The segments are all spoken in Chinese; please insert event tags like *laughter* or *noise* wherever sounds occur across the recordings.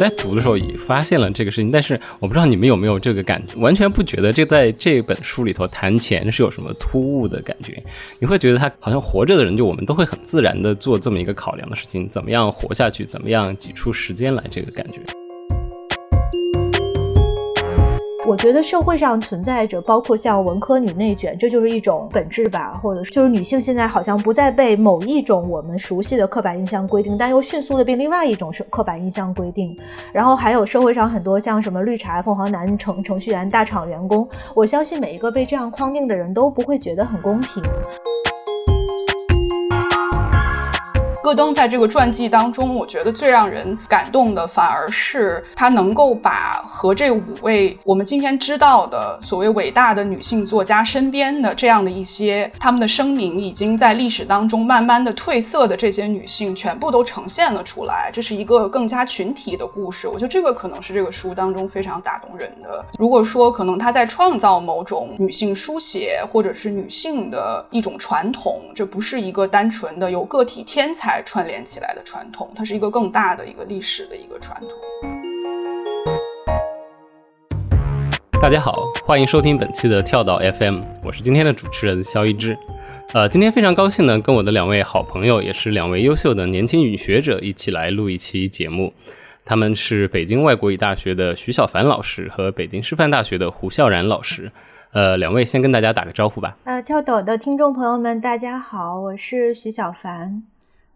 在读的时候也发现了这个事情，但是我不知道你们有没有这个感觉，完全不觉得这在这本书里头谈钱是有什么突兀的感觉。你会觉得他好像活着的人，就我们都会很自然的做这么一个考量的事情，怎么样活下去，怎么样挤出时间来，这个感觉。我觉得社会上存在着，包括像文科女内卷，这就是一种本质吧，或者就是女性现在好像不再被某一种我们熟悉的刻板印象规定，但又迅速的被另外一种是刻板印象规定。然后还有社会上很多像什么绿茶、凤凰男、程程序员、大厂员工，我相信每一个被这样框定的人都不会觉得很公平。戈登在这个传记当中，我觉得最让人感动的，反而是他能够把和这五位我们今天知道的所谓伟大的女性作家身边的这样的一些他们的声明，已经在历史当中慢慢的褪色的这些女性，全部都呈现了出来。这是一个更加群体的故事。我觉得这个可能是这个书当中非常打动人的。如果说可能他在创造某种女性书写或者是女性的一种传统，这不是一个单纯的由个体天才。串联起来的传统，它是一个更大的一个历史的一个传统。大家好，欢迎收听本期的跳岛 FM，我是今天的主持人肖一之。呃，今天非常高兴呢，跟我的两位好朋友，也是两位优秀的年轻女学者一起来录一期节目。他们是北京外国语大学的徐小凡老师和北京师范大学的胡笑然老师。呃，两位先跟大家打个招呼吧。呃，跳岛的听众朋友们，大家好，我是徐小凡。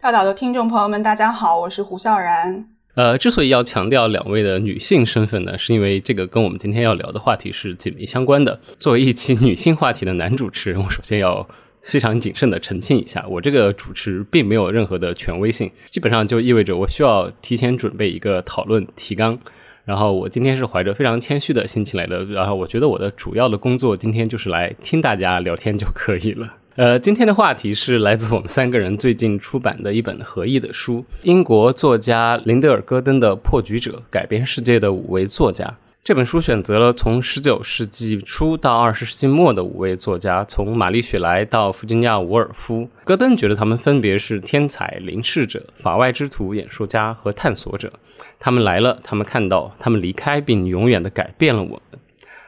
跳岛的听众朋友们，大家好，我是胡笑然。呃，之所以要强调两位的女性身份呢，是因为这个跟我们今天要聊的话题是紧密相关的。作为一期女性话题的男主持人，我首先要非常谨慎的澄清一下，我这个主持并没有任何的权威性，基本上就意味着我需要提前准备一个讨论提纲。然后我今天是怀着非常谦虚的心情来的，然后我觉得我的主要的工作今天就是来听大家聊天就可以了。呃，今天的话题是来自我们三个人最近出版的一本合译的书，英国作家林德尔·戈登的《破局者：改变世界的五位作家》。这本书选择了从19世纪初到20世纪末的五位作家，从玛丽·雪莱到弗吉尼亚·伍尔夫。戈登觉得他们分别是天才、临世者、法外之徒、演说家和探索者。他们来了，他们看到，他们离开，并永远的改变了我们。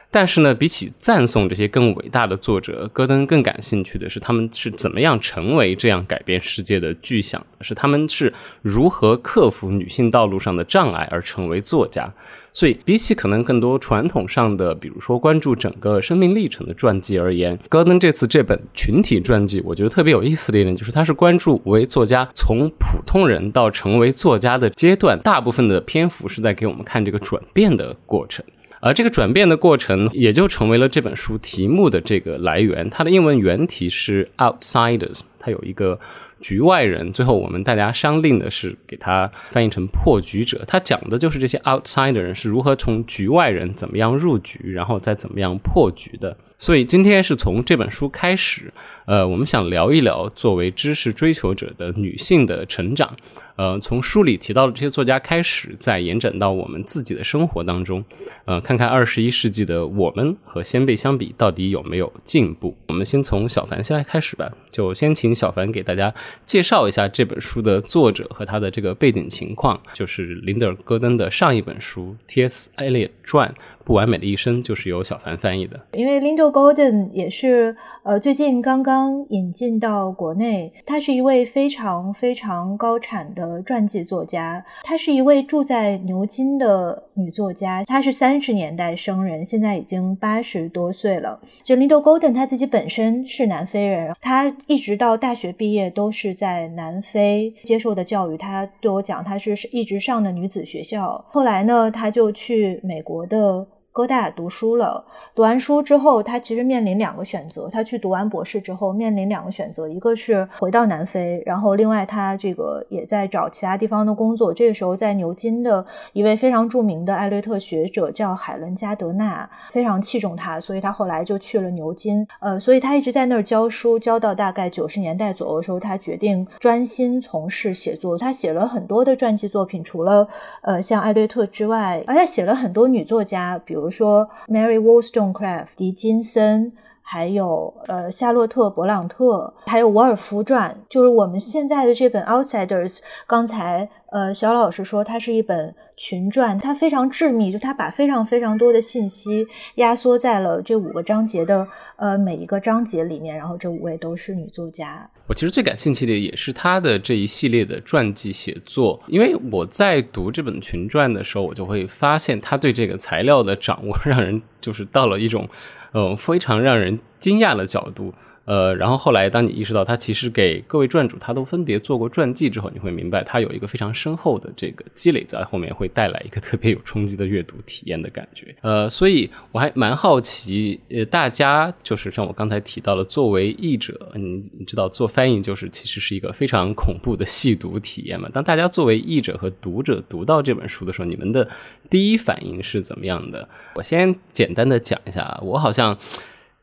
但是呢，比起赞颂这些更伟大的作者，戈登更感兴趣的是他们是怎么样成为这样改变世界的巨响，是他们是如何克服女性道路上的障碍而成为作家。所以，比起可能更多传统上的，比如说关注整个生命历程的传记而言，戈登这次这本群体传记，我觉得特别有意思的一点就是，他是关注五位作家从普通人到成为作家的阶段，大部分的篇幅是在给我们看这个转变的过程。而这个转变的过程，也就成为了这本书题目的这个来源。它的英文原题是 Outsiders，它有一个局外人。最后我们大家商定的是给它翻译成破局者。它讲的就是这些 outsider 人是如何从局外人怎么样入局，然后再怎么样破局的。所以今天是从这本书开始，呃，我们想聊一聊作为知识追求者的女性的成长。呃，从书里提到的这些作家开始，再延展到我们自己的生活当中，呃，看看二十一世纪的我们和先辈相比，到底有没有进步？我们先从小凡先来开始吧，就先请小凡给大家介绍一下这本书的作者和他的这个背景情况，就是林德尔·戈登的上一本书《T.S. Eliot 传》。不完美的一生就是由小凡翻译的，因为 Linda Golden 也是呃最近刚刚引进到国内，她是一位非常非常高产的传记作家，她是一位住在牛津的女作家，她是三十年代生人，现在已经八十多岁了。就 Linda Golden 她自己本身是南非人，她一直到大学毕业都是在南非接受的教育。她对我讲，她是一直上的女子学校，后来呢，她就去美国的。哥大读书了，读完书之后，他其实面临两个选择。他去读完博士之后，面临两个选择，一个是回到南非，然后另外他这个也在找其他地方的工作。这个时候，在牛津的一位非常著名的艾略特学者叫海伦加德纳，非常器重他，所以他后来就去了牛津。呃，所以他一直在那儿教书，教到大概九十年代左右的时候，他决定专心从事写作。他写了很多的传记作品，除了呃像艾略特之外，而且写了很多女作家，比如。比如说 Mary Wollstonecraft、狄金森，还有呃夏洛特·勃朗特，还有《沃尔夫传》，就是我们现在的这本《Outsiders》。刚才呃，小老师说它是一本群传，它非常致密，就它把非常非常多的信息压缩在了这五个章节的呃每一个章节里面，然后这五位都是女作家。我其实最感兴趣的也是她的这一系列的传记写作，因为我在读这本群传的时候，我就会发现她对这个材料的掌握，*laughs* 让人就是到了一种，呃，非常让人惊讶的角度。呃，然后后来，当你意识到他其实给各位传主他都分别做过传记之后，你会明白他有一个非常深厚的这个积累在后面，会带来一个特别有冲击的阅读体验的感觉。呃，所以我还蛮好奇，呃，大家就是像我刚才提到了，作为译者，你你知道做翻译就是其实是一个非常恐怖的细读体验嘛。当大家作为译者和读者读到这本书的时候，你们的第一反应是怎么样的？我先简单的讲一下，我好像。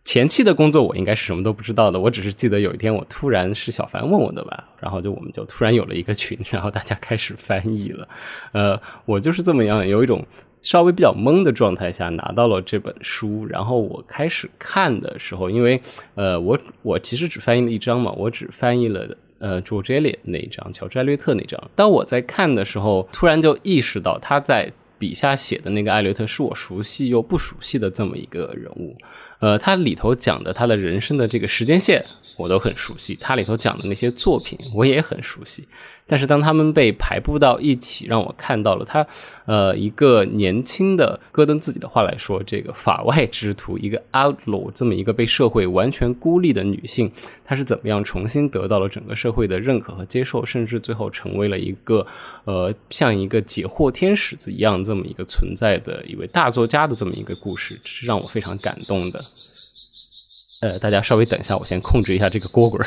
前期的工作我应该是什么都不知道的，我只是记得有一天我突然是小凡问我的吧，然后就我们就突然有了一个群，然后大家开始翻译了，呃，我就是这么样，有一种稍微比较懵的状态下拿到了这本书，然后我开始看的时候，因为呃，我我其实只翻译了一章嘛，我只翻译了呃，George Eliot 那一章，乔治艾略特那章，当我在看的时候，突然就意识到他在笔下写的那个艾略特是我熟悉又不熟悉的这么一个人物。呃，他里头讲的他的人生的这个时间线，我都很熟悉。他里头讲的那些作品，我也很熟悉。但是当他们被排布到一起，让我看到了他，呃，一个年轻的戈登自己的话来说，这个法外之徒，一个 outlaw，这么一个被社会完全孤立的女性，她是怎么样重新得到了整个社会的认可和接受，甚至最后成为了一个，呃，像一个解惑天使子一样这么一个存在的一位大作家的这么一个故事，是让我非常感动的。呃，大家稍微等一下，我先控制一下这个锅滚。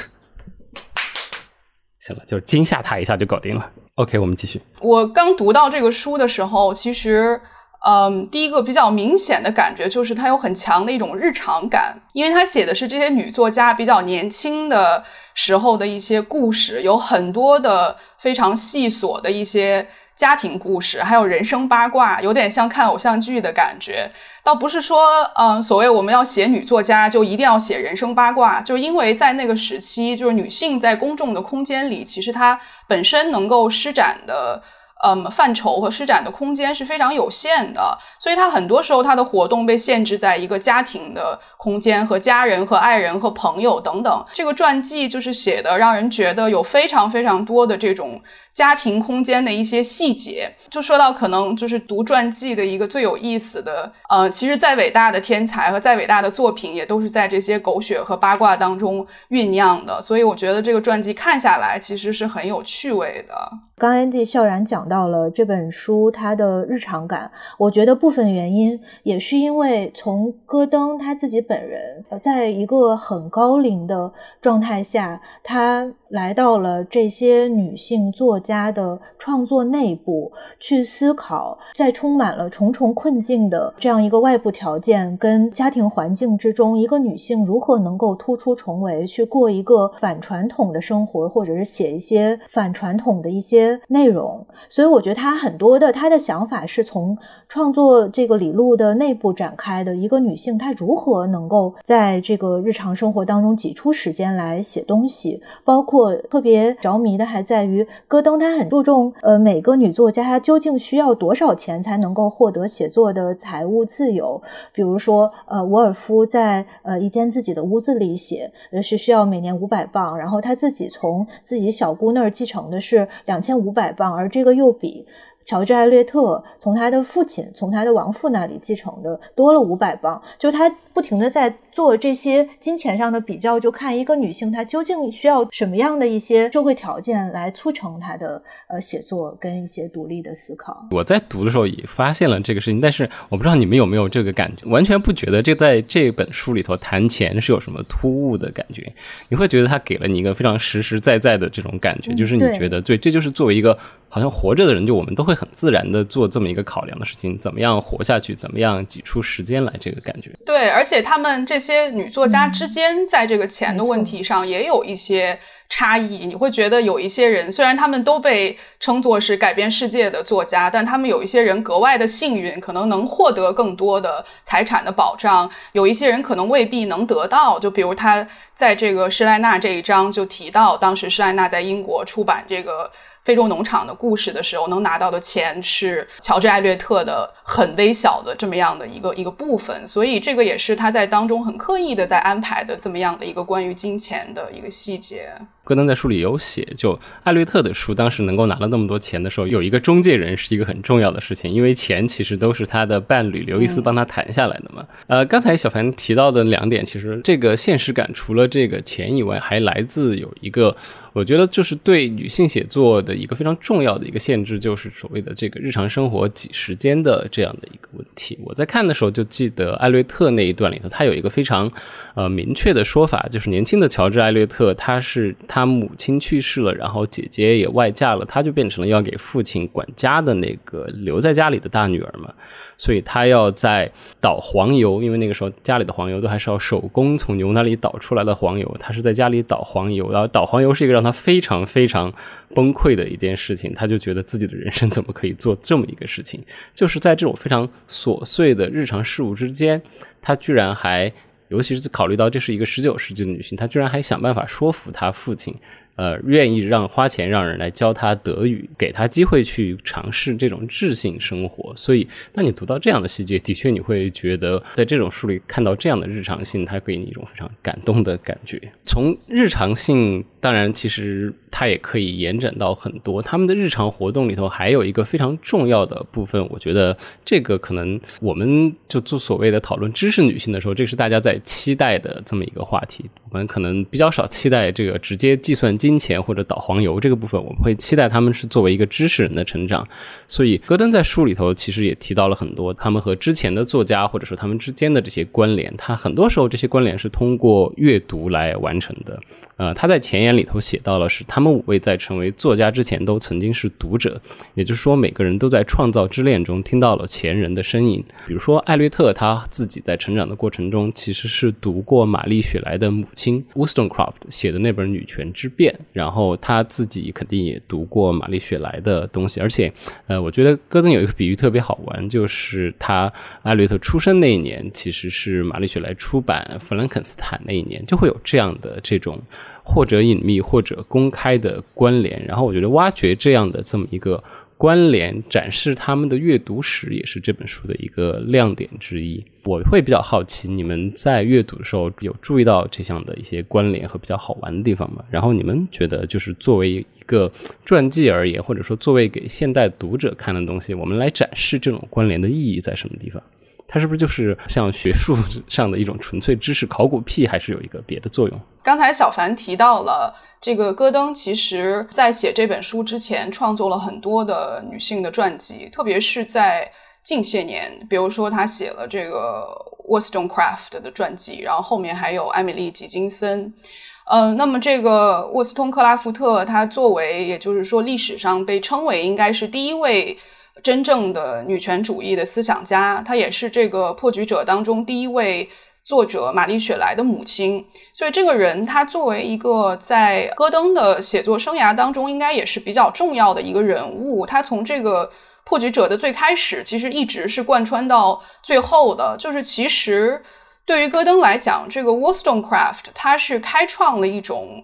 就是惊吓他一下就搞定了。OK，我们继续。我刚读到这个书的时候，其实，嗯，第一个比较明显的感觉就是它有很强的一种日常感，因为它写的是这些女作家比较年轻的时候的一些故事，有很多的非常细琐的一些。家庭故事，还有人生八卦，有点像看偶像剧的感觉。倒不是说，嗯，所谓我们要写女作家，就一定要写人生八卦，就因为在那个时期，就是女性在公众的空间里，其实她本身能够施展的。嗯，范畴和施展的空间是非常有限的，所以他很多时候他的活动被限制在一个家庭的空间和家人和爱人和朋友等等。这个传记就是写的，让人觉得有非常非常多的这种家庭空间的一些细节。就说到可能就是读传记的一个最有意思的，呃，其实再伟大的天才和再伟大的作品，也都是在这些狗血和八卦当中酝酿的。所以我觉得这个传记看下来其实是很有趣味的。刚 Andy 笑然讲到了这本书它的日常感，我觉得部分原因也是因为从戈登他自己本人，在一个很高龄的状态下，他来到了这些女性作家的创作内部去思考，在充满了重重困境的这样一个外部条件跟家庭环境之中，一个女性如何能够突出重围，去过一个反传统的生活，或者是写一些反传统的一些。内容，所以我觉得他很多的他的想法是从创作这个李路的内部展开的。一个女性她如何能够在这个日常生活当中挤出时间来写东西？包括我特别着迷的还在于戈登，他很注重呃每个女作家她究竟需要多少钱才能够获得写作的财务自由？比如说呃，沃尔夫在呃一间自己的屋子里写是需要每年五百磅，然后他自己从自己小姑那儿继承的是两千。五百磅，而这个又比乔治·艾略特从他的父亲、从他的亡父那里继承的多了五百磅，就他。不停的在做这些金钱上的比较，就看一个女性她究竟需要什么样的一些社会条件来促成她的呃写作跟一些独立的思考。我在读的时候也发现了这个事情，但是我不知道你们有没有这个感觉，完全不觉得这在这本书里头谈钱是有什么突兀的感觉。你会觉得他给了你一个非常实实在在的这种感觉，就是你觉得对，这就是作为一个好像活着的人，就我们都会很自然的做这么一个考量的事情，怎么样活下去，怎么样挤出时间来，这个感觉。对，而。而且他们这些女作家之间，在这个钱的问题上也有一些差异。你会觉得有一些人，虽然他们都被称作是改变世界的作家，但他们有一些人格外的幸运，可能能获得更多的财产的保障；有一些人可能未必能得到。就比如他在这个施莱纳这一章就提到，当时施莱纳在英国出版这个。非洲农场的故事的时候，能拿到的钱是乔治·艾略特的很微小的这么样的一个一个部分，所以这个也是他在当中很刻意的在安排的这么样的一个关于金钱的一个细节。戈登在书里有写，就艾略特的书当时能够拿了那么多钱的时候，有一个中介人是一个很重要的事情，因为钱其实都是他的伴侣刘易斯帮他谈下来的嘛。呃，刚才小凡提到的两点，其实这个现实感除了这个钱以外，还来自有一个。我觉得就是对女性写作的一个非常重要的一个限制，就是所谓的这个日常生活挤时间的这样的一个问题。我在看的时候就记得艾略特那一段里头，他有一个非常呃明确的说法，就是年轻的乔治·艾略特，他是他他母亲去世了，然后姐姐也外嫁了，他就变成了要给父亲管家的那个留在家里的大女儿嘛。所以他要在倒黄油，因为那个时候家里的黄油都还是要手工从牛那里倒出来的黄油，他是在家里倒黄油，然后倒黄油是一个让他非常非常崩溃的一件事情，他就觉得自己的人生怎么可以做这么一个事情，就是在这种非常琐碎的日常事务之间，他居然还，尤其是考虑到这是一个十九世纪的女性，她居然还想办法说服她父亲。呃，愿意让花钱让人来教他德语，给他机会去尝试这种智性生活。所以，当你读到这样的细节，的确你会觉得，在这种书里看到这样的日常性，它给你一种非常感动的感觉。从日常性，当然其实它也可以延展到很多。他们的日常活动里头还有一个非常重要的部分，我觉得这个可能我们就做所谓的讨论知识女性的时候，这是大家在期待的这么一个话题。我们可能比较少期待这个直接计算机。金钱或者导黄油这个部分，我们会期待他们是作为一个知识人的成长。所以，戈登在书里头其实也提到了很多他们和之前的作家或者说他们之间的这些关联。他很多时候这些关联是通过阅读来完成的。呃，他在前言里头写到了是他们五位在成为作家之前都曾经是读者，也就是说每个人都在创造之恋中听到了前人的声音。比如说艾略特他自己在成长的过程中其实是读过玛丽雪莱的母亲 Wollstonecraft 写的那本《女权之辩》。然后他自己肯定也读过玛丽雪莱的东西，而且，呃，我觉得戈登有一个比喻特别好玩，就是他艾略特出生那一年，其实是玛丽雪莱出版《弗兰肯斯坦》那一年，就会有这样的这种或者隐秘或者公开的关联。然后我觉得挖掘这样的这么一个。关联展示他们的阅读史也是这本书的一个亮点之一。我会比较好奇，你们在阅读的时候有注意到这项的一些关联和比较好玩的地方吗？然后你们觉得，就是作为一个传记而言，或者说作为给现代读者看的东西，我们来展示这种关联的意义在什么地方？它是不是就是像学术上的一种纯粹知识考古癖，还是有一个别的作用？刚才小凡提到了。这个戈登其实在写这本书之前，创作了很多的女性的传记，特别是在近些年，比如说他写了这个 Wollstonecraft 的传记，然后后面还有艾米丽·吉金森。嗯，那么这个沃斯通克拉夫特，他作为也就是说历史上被称为应该是第一位真正的女权主义的思想家，她也是这个破局者当中第一位。作者玛丽雪莱的母亲，所以这个人她作为一个在戈登的写作生涯当中，应该也是比较重要的一个人物。他从这个破局者的最开始，其实一直是贯穿到最后的。就是其实对于戈登来讲，这个 Wollstonecraft 他是开创了一种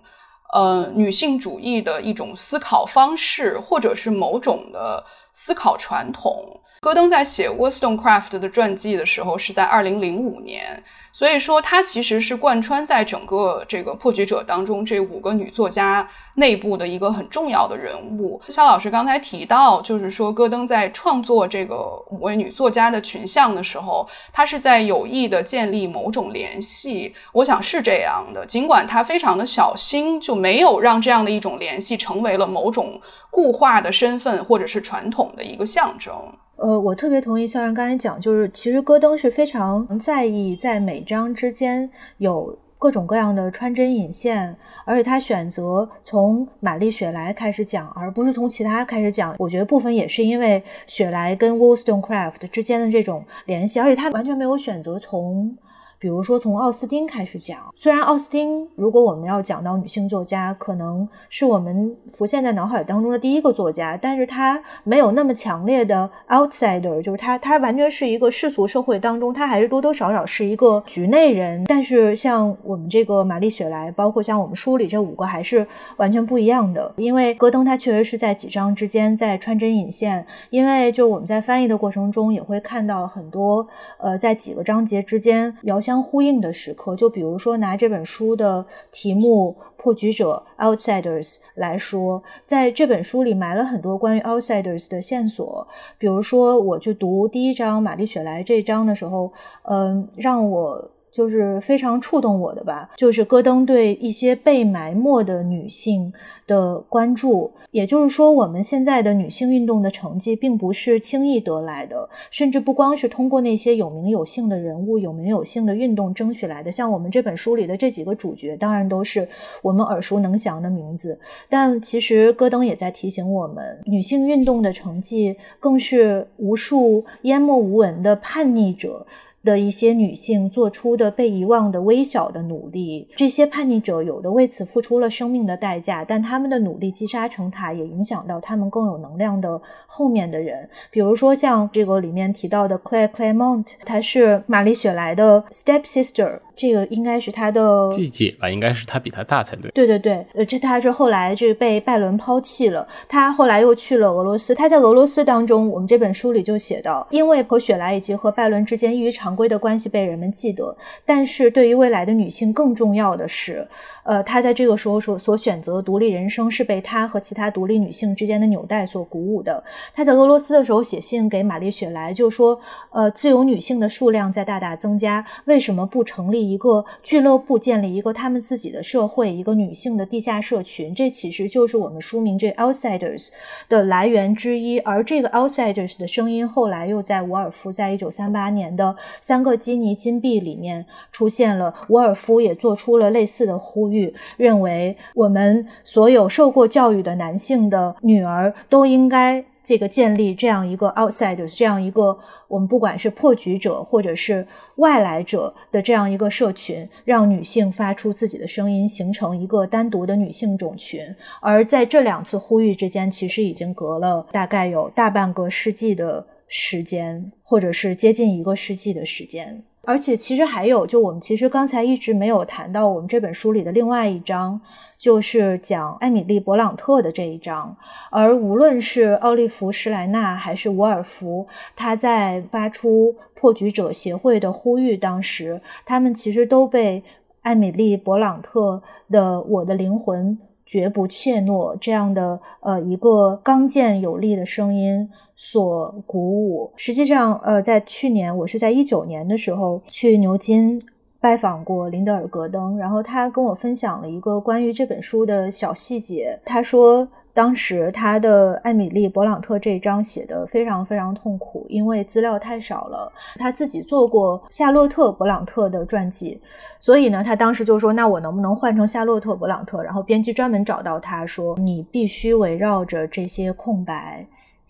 呃女性主义的一种思考方式，或者是某种的思考传统。戈登在写 Wollstonecraft 的传记的时候，是在二零零五年。所以说，他其实是贯穿在整个这个破局者当中这五个女作家内部的一个很重要的人物。肖老师刚才提到，就是说戈登在创作这个五位女作家的群像的时候，他是在有意的建立某种联系。我想是这样的，尽管他非常的小心，就没有让这样的一种联系成为了某种固化的身份或者是传统的一个象征。呃，我特别同意肖然刚才讲，就是其实戈登是非常在意在每章之间有各种各样的穿针引线，而且他选择从玛丽雪莱开始讲，而不是从其他开始讲。我觉得部分也是因为雪莱跟 Wollstonecraft 之间的这种联系，而且他完全没有选择从。比如说从奥斯汀开始讲。虽然奥斯汀，如果我们要讲到女性作家，可能是我们浮现在脑海当中的第一个作家，但是她没有那么强烈的 outsider，就是她她完全是一个世俗社会当中，她还是多多少少是一个局内人。但是像我们这个玛丽雪莱，包括像我们书里这五个，还是完全不一样的。因为戈登他确实是在几章之间在穿针引线，因为就我们在翻译的过程中也会看到很多呃在几个章节之间遥相相呼应的时刻。就比如说拿这本书的题目《破局者》（Outsiders） 来说，在这本书里埋了很多关于 Outsiders 的线索。比如说，我去读第一章玛丽雪莱这一章的时候，嗯，让我。就是非常触动我的吧，就是戈登对一些被埋没的女性的关注。也就是说，我们现在的女性运动的成绩并不是轻易得来的，甚至不光是通过那些有名有姓的人物、有名有姓的运动争取来的。像我们这本书里的这几个主角，当然都是我们耳熟能详的名字。但其实戈登也在提醒我们，女性运动的成绩更是无数淹没无闻的叛逆者。的一些女性做出的被遗忘的微小的努力，这些叛逆者有的为此付出了生命的代价，但他们的努力积沙成塔，也影响到他们更有能量的后面的人。比如说像这个里面提到的 Claire Clairmont，她是玛丽雪莱的 step sister。这个应该是他的季姐吧，应该是他比他大才对。对对对，呃，这他是后来这被拜伦抛弃了，他后来又去了俄罗斯。他在俄罗斯当中，我们这本书里就写到，因为和雪莱以及和拜伦之间异于常规的关系被人们记得，但是对于未来的女性更重要的是，呃，他在这个时候所所选择独立人生是被他和其他独立女性之间的纽带所鼓舞的。他在俄罗斯的时候写信给玛丽雪莱，就说，呃，自由女性的数量在大大增加，为什么不成立？一个俱乐部建立一个他们自己的社会，一个女性的地下社群，这其实就是我们书名这 outsiders 的来源之一。而这个 outsiders 的声音，后来又在伍尔夫在一九三八年的《三个基尼金币》里面出现了。伍尔夫也做出了类似的呼吁，认为我们所有受过教育的男性的女儿都应该。这个建立这样一个 outside 这样一个我们不管是破局者或者是外来者的这样一个社群，让女性发出自己的声音，形成一个单独的女性种群。而在这两次呼吁之间，其实已经隔了大概有大半个世纪的时间，或者是接近一个世纪的时间。而且其实还有，就我们其实刚才一直没有谈到我们这本书里的另外一章，就是讲艾米丽·勃朗特的这一章。而无论是奥利弗·施莱纳还是伍尔夫，他在发出破局者协会的呼吁，当时他们其实都被艾米丽·勃朗特的《我的灵魂》。绝不怯懦这样的呃一个刚健有力的声音所鼓舞。实际上，呃，在去年我是在一九年的时候去牛津拜访过林德尔·格登，然后他跟我分享了一个关于这本书的小细节。他说。当时他的艾米丽·勃朗特这一章写的非常非常痛苦，因为资料太少了。他自己做过夏洛特·勃朗特的传记，所以呢，他当时就说：“那我能不能换成夏洛特·勃朗特？”然后编辑专门找到他说：“你必须围绕着这些空白。”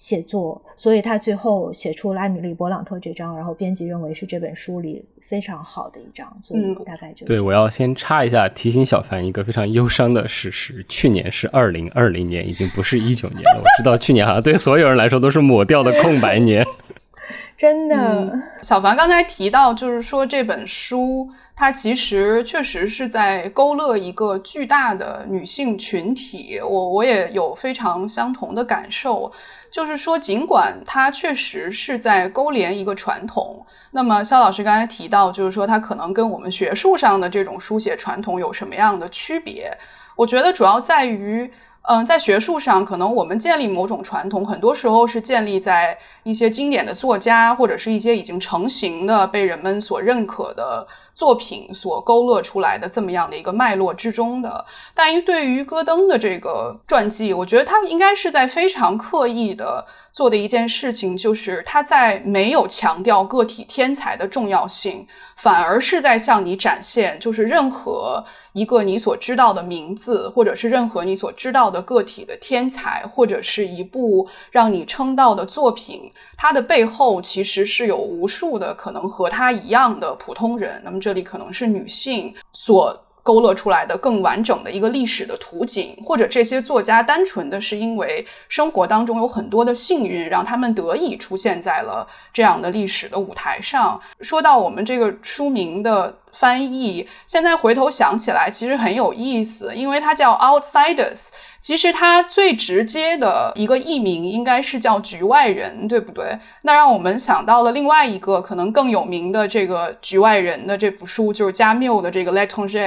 写作，所以他最后写出了艾米丽·勃朗特这章，然后编辑认为是这本书里非常好的一章，所以大概就对。我要先插一下，提醒小凡一个非常忧伤的事实：去年是二零二零年，已经不是一九年了。我知道去年好像对所有人来说都是抹掉的空白年。*laughs* 真的，小凡刚才提到，就是说这本书它其实确实是在勾勒一个巨大的女性群体。我我也有非常相同的感受。就是说，尽管它确实是在勾连一个传统，那么肖老师刚才提到，就是说它可能跟我们学术上的这种书写传统有什么样的区别？我觉得主要在于，嗯，在学术上，可能我们建立某种传统，很多时候是建立在一些经典的作家或者是一些已经成型的、被人们所认可的。作品所勾勒出来的这么样的一个脉络之中的，但于对于戈登的这个传记，我觉得他应该是在非常刻意的做的一件事情，就是他在没有强调个体天才的重要性，反而是在向你展现，就是任何一个你所知道的名字，或者是任何你所知道的个体的天才，或者是一部让你称道的作品，它的背后其实是有无数的可能和他一样的普通人。那么。这里可能是女性所。勾勒出来的更完整的一个历史的图景，或者这些作家单纯的是因为生活当中有很多的幸运，让他们得以出现在了这样的历史的舞台上。说到我们这个书名的。翻译现在回头想起来，其实很有意思，因为它叫 Outsiders。其实它最直接的一个译名应该是叫局外人，对不对？那让我们想到了另外一个可能更有名的这个局外人的这部书，就是加缪的这个《let on je》。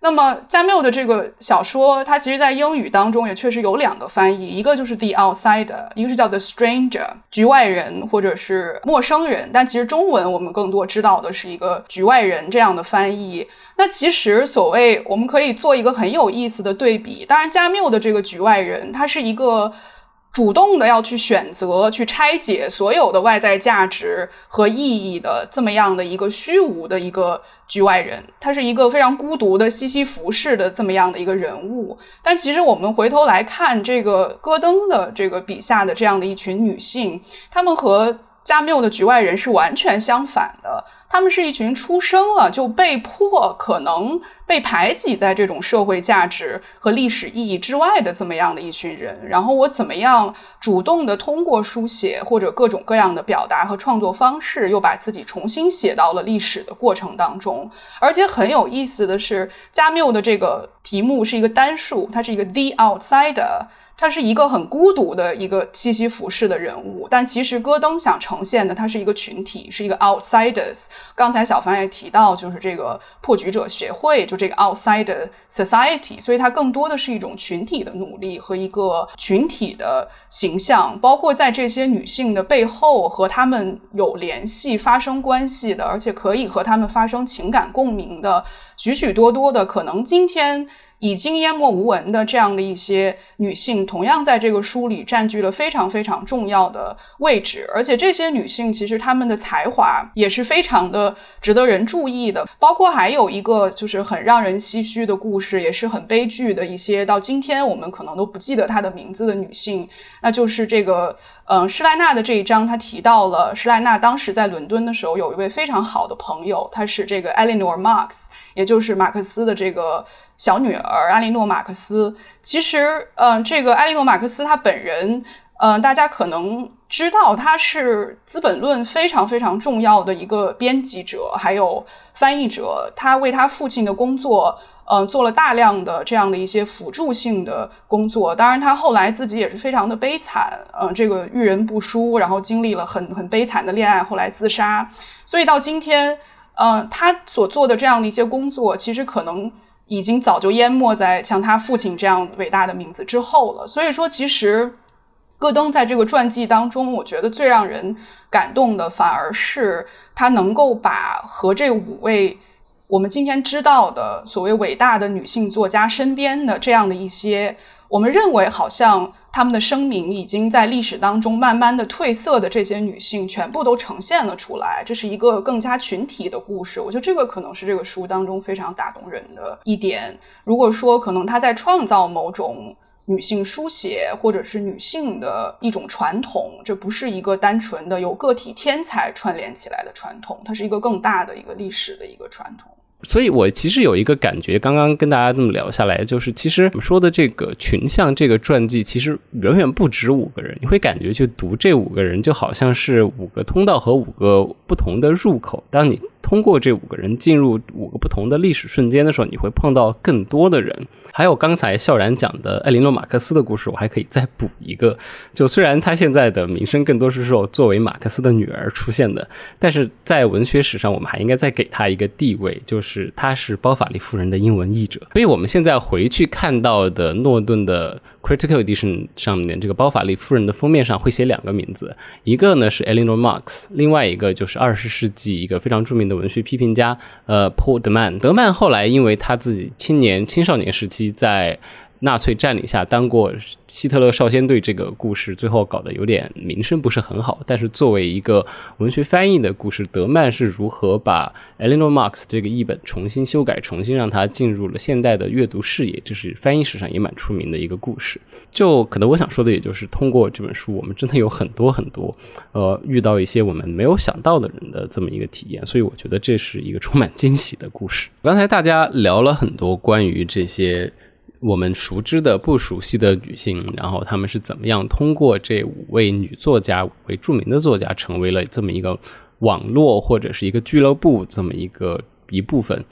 那么加缪的这个小说，它其实在英语当中也确实有两个翻译，一个就是 The Outsider，一个是叫 The Stranger，局外人或者是陌生人。但其实中文我们更多知道的是一个局外人这样的翻译。那其实所谓我们可以做一个很有意思的对比，当然加缪的这个局外人，他是一个。主动的要去选择、去拆解所有的外在价值和意义的这么样的一个虚无的一个局外人，他是一个非常孤独的西西弗式的这么样的一个人物。但其实我们回头来看这个戈登的这个笔下的这样的一群女性，她们和加缪的局外人是完全相反的。他们是一群出生了就被迫可能被排挤在这种社会价值和历史意义之外的这么样的一群人，然后我怎么样主动的通过书写或者各种各样的表达和创作方式，又把自己重新写到了历史的过程当中。而且很有意思的是，加缪的这个题目是一个单数，它是一个 The Outsider。他是一个很孤独的一个西西弗式的人物，但其实戈登想呈现的，他是一个群体，是一个 outsiders。刚才小凡也提到，就是这个破局者协会，就这个 outsider society，所以它更多的是一种群体的努力和一个群体的形象，包括在这些女性的背后和她们有联系、发生关系的，而且可以和她们发生情感共鸣的许许多多的，可能今天。已经淹没无闻的这样的一些女性，同样在这个书里占据了非常非常重要的位置。而且这些女性其实她们的才华也是非常的值得人注意的。包括还有一个就是很让人唏嘘的故事，也是很悲剧的一些，到今天我们可能都不记得她的名字的女性，那就是这个嗯施莱纳的这一章，他提到了施莱纳当时在伦敦的时候有一位非常好的朋友，他是这个 Eleanor Marx，也就是马克思的这个。小女儿艾莉诺·马克思，其实，嗯，这个艾莉诺·马克思她本人，嗯，大家可能知道，她是《资本论》非常非常重要的一个编辑者，还有翻译者。她为她父亲的工作，嗯，做了大量的这样的一些辅助性的工作。当然，她后来自己也是非常的悲惨，嗯，这个遇人不淑，然后经历了很很悲惨的恋爱，后来自杀。所以到今天，嗯，她所做的这样的一些工作，其实可能。已经早就淹没在像他父亲这样伟大的名字之后了。所以说，其实戈登在这个传记当中，我觉得最让人感动的，反而是他能够把和这五位我们今天知道的所谓伟大的女性作家身边的这样的一些，我们认为好像。她们的声明已经在历史当中慢慢的褪色的这些女性，全部都呈现了出来。这是一个更加群体的故事。我觉得这个可能是这个书当中非常打动人的一点。如果说可能他在创造某种女性书写或者是女性的一种传统，这不是一个单纯的由个体天才串联起来的传统，它是一个更大的一个历史的一个传统。所以，我其实有一个感觉，刚刚跟大家这么聊下来，就是其实我们说的这个群像这个传记，其实远远不止五个人。你会感觉去读这五个人，就好像是五个通道和五个不同的入口。当你通过这五个人进入五个不同的历史瞬间的时候，你会碰到更多的人。还有刚才笑然讲的艾琳诺·马克思的故事，我还可以再补一个。就虽然他现在的名声更多是说作为马克思的女儿出现的，但是在文学史上，我们还应该再给他一个地位，就是。是，他是包法利夫人的英文译者，所以我们现在回去看到的诺顿的 Critical Edition 上面这个包法利夫人的封面上会写两个名字，一个呢是 Eleanor Marx，另外一个就是二十世纪一个非常著名的文学批评家，呃，Paul 德曼。德曼后来因为他自己青年青少年时期在纳粹占领下当过希特勒少先队这个故事，最后搞得有点名声不是很好。但是作为一个文学翻译的故事，德曼是如何把 Eleanor Marx 这个译本重新修改，重新让它进入了现代的阅读视野，这是翻译史上也蛮出名的一个故事。就可能我想说的，也就是通过这本书，我们真的有很多很多，呃，遇到一些我们没有想到的人的这么一个体验。所以我觉得这是一个充满惊喜的故事。刚才大家聊了很多关于这些。我们熟知的、不熟悉的女性，然后她们是怎么样通过这五位女作家、为著名的作家，成为了这么一个网络或者是一个俱乐部这么一个一部分。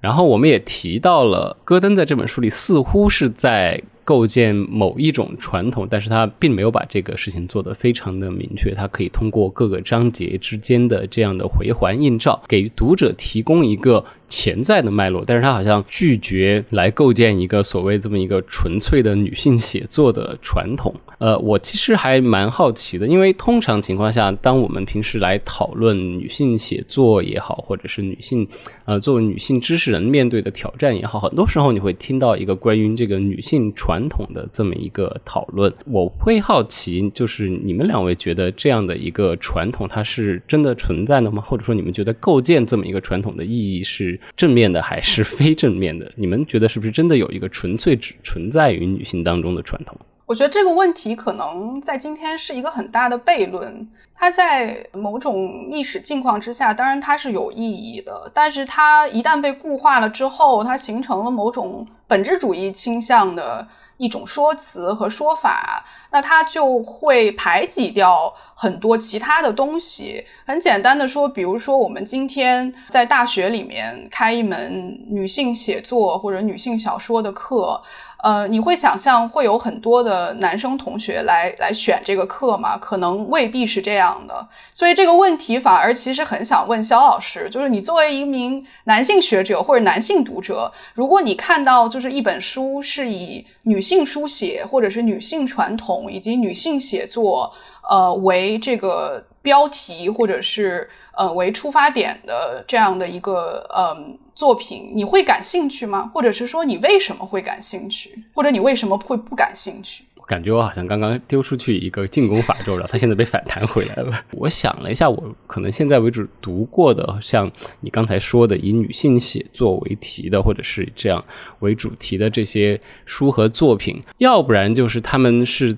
然后我们也提到了，戈登在这本书里似乎是在。构建某一种传统，但是他并没有把这个事情做得非常的明确。他可以通过各个章节之间的这样的回环映照，给读者提供一个潜在的脉络。但是他好像拒绝来构建一个所谓这么一个纯粹的女性写作的传统。呃，我其实还蛮好奇的，因为通常情况下，当我们平时来讨论女性写作也好，或者是女性呃作为女性知识人面对的挑战也好，很多时候你会听到一个关于这个女性传。传统的这么一个讨论，我会好奇，就是你们两位觉得这样的一个传统，它是真的存在的吗？或者说，你们觉得构建这么一个传统的意义是正面的还是非正面的？*laughs* 你们觉得是不是真的有一个纯粹只存在于女性当中的传统？我觉得这个问题可能在今天是一个很大的悖论。它在某种历史境况之下，当然它是有意义的，但是它一旦被固化了之后，它形成了某种本质主义倾向的。一种说辞和说法，那它就会排挤掉很多其他的东西。很简单的说，比如说我们今天在大学里面开一门女性写作或者女性小说的课。呃，你会想象会有很多的男生同学来来选这个课吗？可能未必是这样的。所以这个问题反而其实很想问肖老师，就是你作为一名男性学者或者男性读者，如果你看到就是一本书是以女性书写或者是女性传统以及女性写作，呃为这个标题或者是呃为出发点的这样的一个嗯。作品你会感兴趣吗？或者是说你为什么会感兴趣？或者你为什么会不感兴趣？我感觉我好像刚刚丢出去一个进攻法咒，然后它现在被反弹回来了。*laughs* 我想了一下，我可能现在为止读过的，像你刚才说的以女性写作为题的，或者是这样为主题的这些书和作品，要不然就是他们是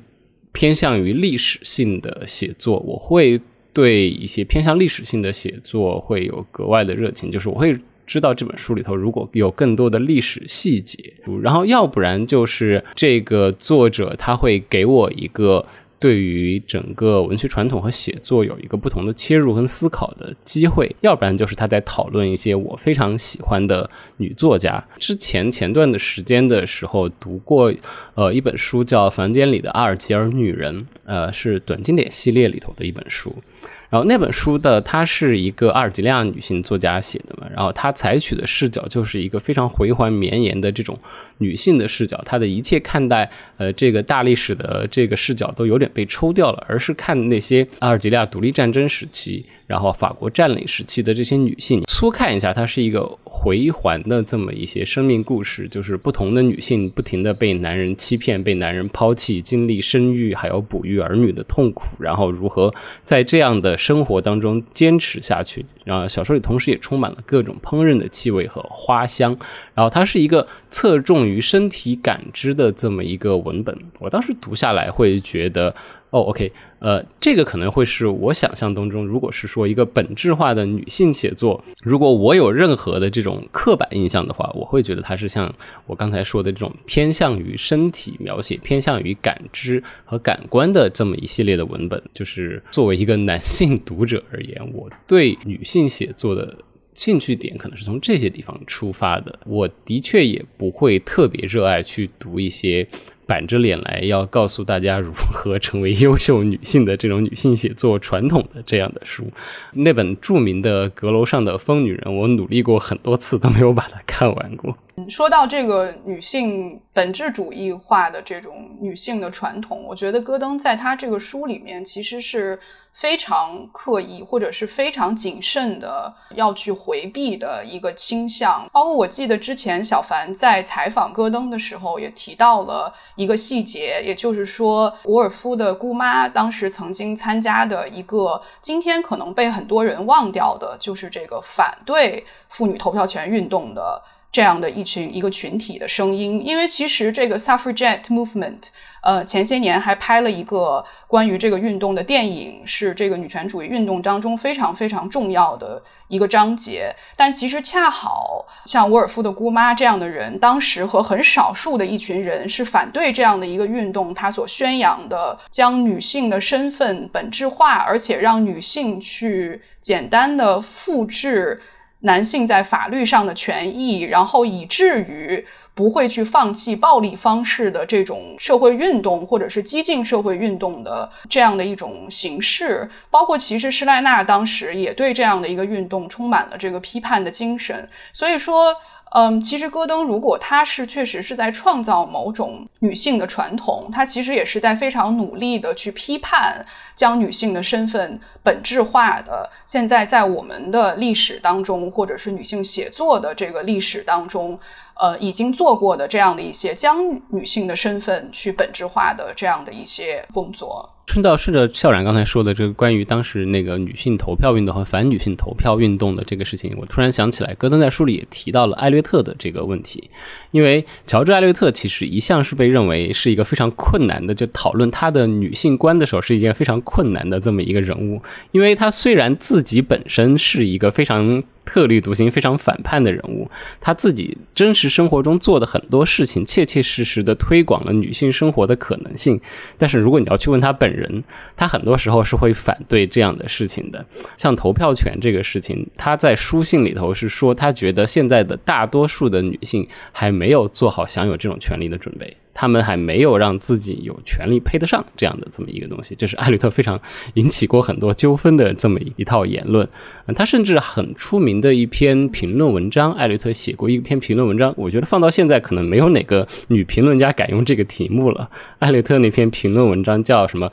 偏向于历史性的写作，我会对一些偏向历史性的写作会有格外的热情，就是我会。知道这本书里头如果有更多的历史细节，然后要不然就是这个作者他会给我一个对于整个文学传统和写作有一个不同的切入跟思考的机会，要不然就是他在讨论一些我非常喜欢的女作家。之前前段的时间的时候读过呃一本书叫《房间里的阿尔及尔女人》，呃是短经典系列里头的一本书。然后那本书的，它是一个阿尔及利亚女性作家写的嘛，然后她采取的视角就是一个非常回环绵延的这种女性的视角，她的一切看待呃这个大历史的这个视角都有点被抽掉了，而是看那些阿尔及利亚独立战争时期，然后法国占领时期的这些女性，粗看一下，它是一个回环的这么一些生命故事，就是不同的女性不停的被男人欺骗、被男人抛弃，经历生育还有哺育儿女的痛苦，然后如何在这样的生活当中坚持下去，然后小说里同时也充满了各种烹饪的气味和花香，然后它是一个侧重于身体感知的这么一个文本。我当时读下来会觉得。哦，OK，呃，这个可能会是我想象当中，如果是说一个本质化的女性写作，如果我有任何的这种刻板印象的话，我会觉得它是像我刚才说的这种偏向于身体描写、偏向于感知和感官的这么一系列的文本。就是作为一个男性读者而言，我对女性写作的兴趣点可能是从这些地方出发的。我的确也不会特别热爱去读一些。板着脸来要告诉大家如何成为优秀女性的这种女性写作传统的这样的书，那本著名的《阁楼上的疯女人》，我努力过很多次都没有把它看完过。说到这个女性本质主义化的这种女性的传统，我觉得戈登在他这个书里面其实是。非常刻意或者是非常谨慎的要去回避的一个倾向，包括我记得之前小凡在采访戈登的时候也提到了一个细节，也就是说，沃尔夫的姑妈当时曾经参加的一个今天可能被很多人忘掉的，就是这个反对妇女投票权运动的。这样的一群一个群体的声音，因为其实这个 suffragette movement，呃，前些年还拍了一个关于这个运动的电影，是这个女权主义运动当中非常非常重要的一个章节。但其实恰好像沃尔夫的姑妈这样的人，当时和很少数的一群人是反对这样的一个运动，他所宣扬的将女性的身份本质化，而且让女性去简单的复制。男性在法律上的权益，然后以至于不会去放弃暴力方式的这种社会运动，或者是激进社会运动的这样的一种形式，包括其实施耐纳当时也对这样的一个运动充满了这个批判的精神，所以说。嗯，其实戈登如果他是确实是在创造某种女性的传统，他其实也是在非常努力的去批判将女性的身份本质化的。现在在我们的历史当中，或者是女性写作的这个历史当中，呃，已经做过的这样的一些将女性的身份去本质化的这样的一些工作。顺道顺着校长刚才说的这个关于当时那个女性投票运动和反女性投票运动的这个事情，我突然想起来，戈登在书里也提到了艾略特的这个问题。因为乔治·艾略特其实一向是被认为是一个非常困难的，就讨论他的女性观的时候是一件非常困难的这么一个人物。因为他虽然自己本身是一个非常特立独行、非常反叛的人物，他自己真实生活中做的很多事情，切切实实的推广了女性生活的可能性。但是如果你要去问他本人人，他很多时候是会反对这样的事情的。像投票权这个事情，他在书信里头是说，他觉得现在的大多数的女性还没有做好享有这种权利的准备。他们还没有让自己有权利配得上这样的这么一个东西，这是艾略特非常引起过很多纠纷的这么一套言论。他甚至很出名的一篇评论文章，艾略特写过一篇评论文章，我觉得放到现在可能没有哪个女评论家敢用这个题目了。艾略特那篇评论文章叫什么？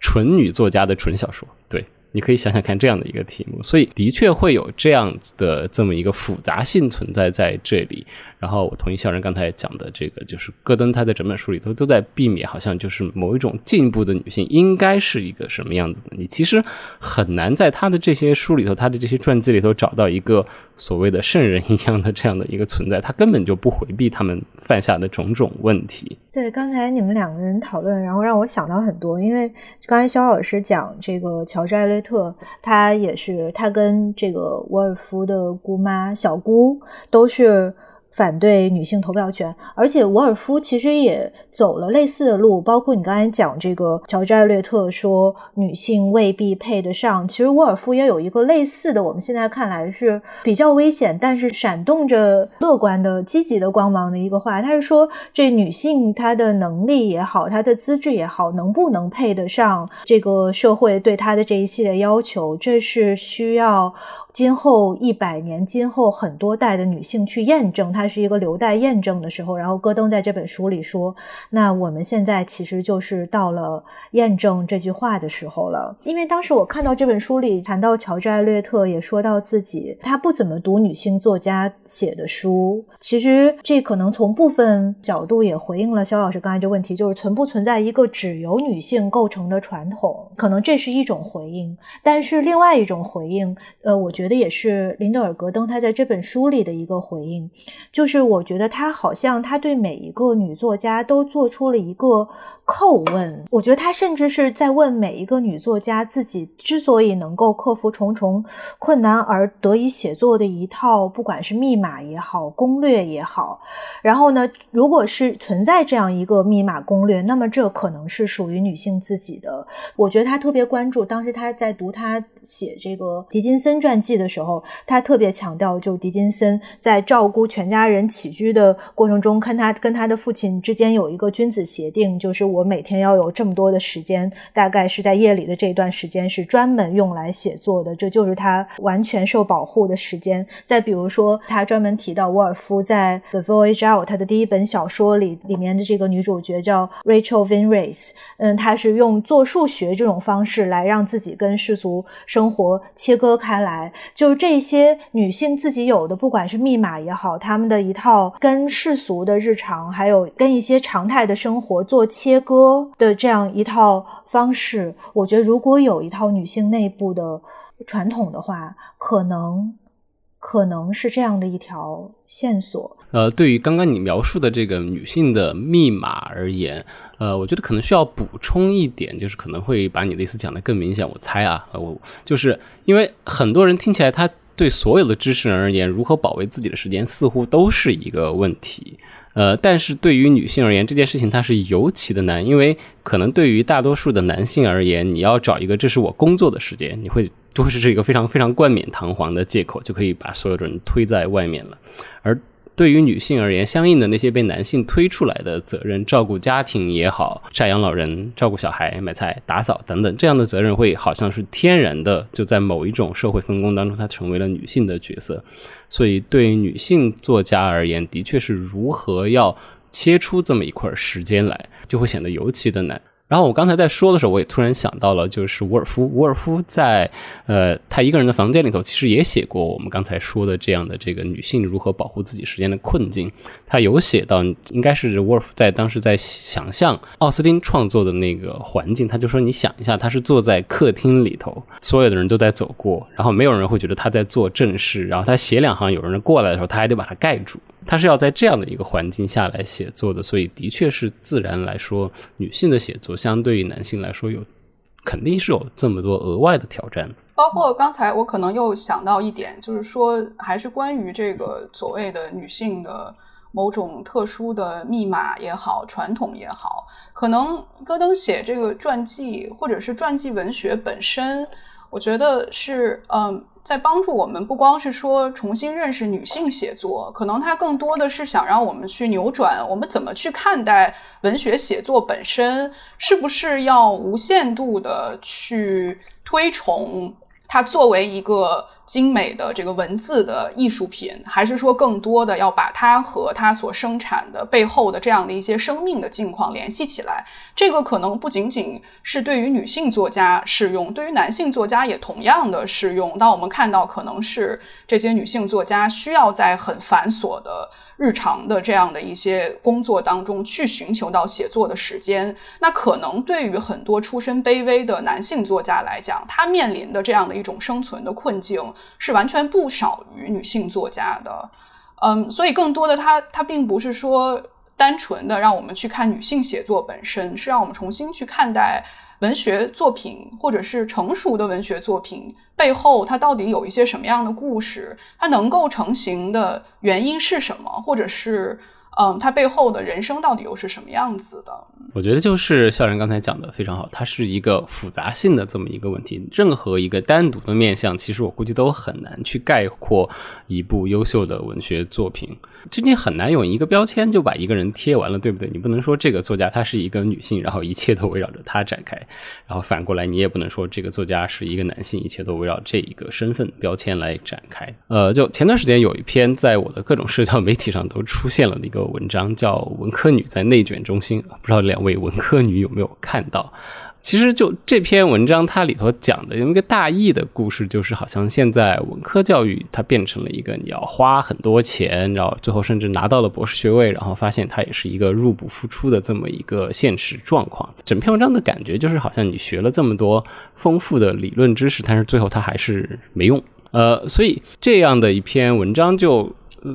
纯女作家的纯小说，对。你可以想想看这样的一个题目，所以的确会有这样的这么一个复杂性存在在这里。然后我同意校人刚才讲的这个，就是戈登他在整本书里头都在避免，好像就是某一种进步的女性应该是一个什么样子的。你其实很难在他的这些书里头，他的这些传记里头找到一个所谓的圣人一样的这样的一个存在，他根本就不回避他们犯下的种种问题。对，刚才你们两个人讨论，然后让我想到很多，因为刚才肖老师讲这个乔治艾略。特，他也是，他跟这个沃尔夫的姑妈小姑都是。反对女性投票权，而且沃尔夫其实也走了类似的路，包括你刚才讲这个乔治·艾略特说女性未必配得上，其实沃尔夫也有一个类似的，我们现在看来是比较危险，但是闪动着乐观的、积极的光芒的一个话，他是说这女性她的能力也好，她的资质也好，能不能配得上这个社会对她的这一系列要求，这是需要。今后一百年，今后很多代的女性去验证，它是一个留待验证的时候。然后戈登在这本书里说：“那我们现在其实就是到了验证这句话的时候了。”因为当时我看到这本书里谈到乔治·艾略特，也说到自己他不怎么读女性作家写的书。其实这可能从部分角度也回应了肖老师刚才这问题，就是存不存在一个只由女性构成的传统？可能这是一种回应，但是另外一种回应，呃，我觉。觉得也是林德尔·格登他在这本书里的一个回应，就是我觉得他好像他对每一个女作家都做出了一个叩问。我觉得他甚至是在问每一个女作家自己之所以能够克服重重困难而得以写作的一套，不管是密码也好，攻略也好。然后呢，如果是存在这样一个密码攻略，那么这可能是属于女性自己的。我觉得他特别关注，当时他在读他写这个狄金森传记。的时候，他特别强调，就狄金森在照顾全家人起居的过程中，跟他跟他的父亲之间有一个君子协定，就是我每天要有这么多的时间，大概是在夜里的这一段时间是专门用来写作的，这就是他完全受保护的时间。再比如说，他专门提到沃尔夫在《The Voyage Out》他的第一本小说里里面的这个女主角叫 Rachel Vinrace，嗯，她是用做数学这种方式来让自己跟世俗生活切割开来。就这些女性自己有的，不管是密码也好，她们的一套跟世俗的日常，还有跟一些常态的生活做切割的这样一套方式，我觉得如果有一套女性内部的传统的话，可能。可能是这样的一条线索。呃，对于刚刚你描述的这个女性的密码而言，呃，我觉得可能需要补充一点，就是可能会把你的意思讲得更明显。我猜啊，我就是因为很多人听起来，他对所有的知识人而言，如何保卫自己的时间似乎都是一个问题。呃，但是对于女性而言，这件事情它是尤其的难，因为可能对于大多数的男性而言，你要找一个这是我工作的时间，你会。就会是一个非常非常冠冕堂皇的借口，就可以把所有的人推在外面了。而对于女性而言，相应的那些被男性推出来的责任，照顾家庭也好，赡养老人、照顾小孩、买菜、打扫等等，这样的责任会好像是天然的，就在某一种社会分工当中，它成为了女性的角色。所以，对于女性作家而言，的确是如何要切出这么一块时间来，就会显得尤其的难。然后我刚才在说的时候，我也突然想到了，就是伍尔夫。伍尔夫在呃他一个人的房间里头，其实也写过我们刚才说的这样的这个女性如何保护自己时间的困境。他有写到，应该是伍尔夫在当时在想象奥斯汀创作的那个环境。他就说，你想一下，他是坐在客厅里头，所有的人都在走过，然后没有人会觉得他在做正事。然后他写两行，有人过来的时候，他还得把它盖住。他是要在这样的一个环境下来写作的，所以的确是自然来说，女性的写作相对于男性来说有肯定是有这么多额外的挑战。包括刚才我可能又想到一点，就是说还是关于这个所谓的女性的某种特殊的密码也好，传统也好，可能戈登写这个传记或者是传记文学本身，我觉得是嗯。在帮助我们，不光是说重新认识女性写作，可能它更多的是想让我们去扭转我们怎么去看待文学写作本身，是不是要无限度的去推崇。它作为一个精美的这个文字的艺术品，还是说更多的要把它和它所生产的背后的这样的一些生命的境况联系起来？这个可能不仅仅是对于女性作家适用，对于男性作家也同样的适用。当我们看到可能是这些女性作家需要在很繁琐的。日常的这样的一些工作当中去寻求到写作的时间，那可能对于很多出身卑微的男性作家来讲，他面临的这样的一种生存的困境是完全不少于女性作家的。嗯，所以更多的他他并不是说单纯的让我们去看女性写作本身，是让我们重新去看待。文学作品，或者是成熟的文学作品背后，它到底有一些什么样的故事？它能够成型的原因是什么？或者是？嗯，他背后的人生到底又是什么样子的？我觉得就是校园刚才讲的非常好，它是一个复杂性的这么一个问题。任何一个单独的面向，其实我估计都很难去概括一部优秀的文学作品。就你很难用一个标签就把一个人贴完了，对不对？你不能说这个作家她是一个女性，然后一切都围绕着她展开；然后反过来，你也不能说这个作家是一个男性，一切都围绕这一个身份标签来展开。呃，就前段时间有一篇在我的各种社交媒体上都出现了的一个。文章叫《文科女在内卷中心》，不知道两位文科女有没有看到？其实就这篇文章，它里头讲的一个大意的故事，就是好像现在文科教育它变成了一个你要花很多钱，然后最后甚至拿到了博士学位，然后发现它也是一个入不敷出的这么一个现实状况。整篇文章的感觉就是好像你学了这么多丰富的理论知识，但是最后它还是没用。呃，所以这样的一篇文章就。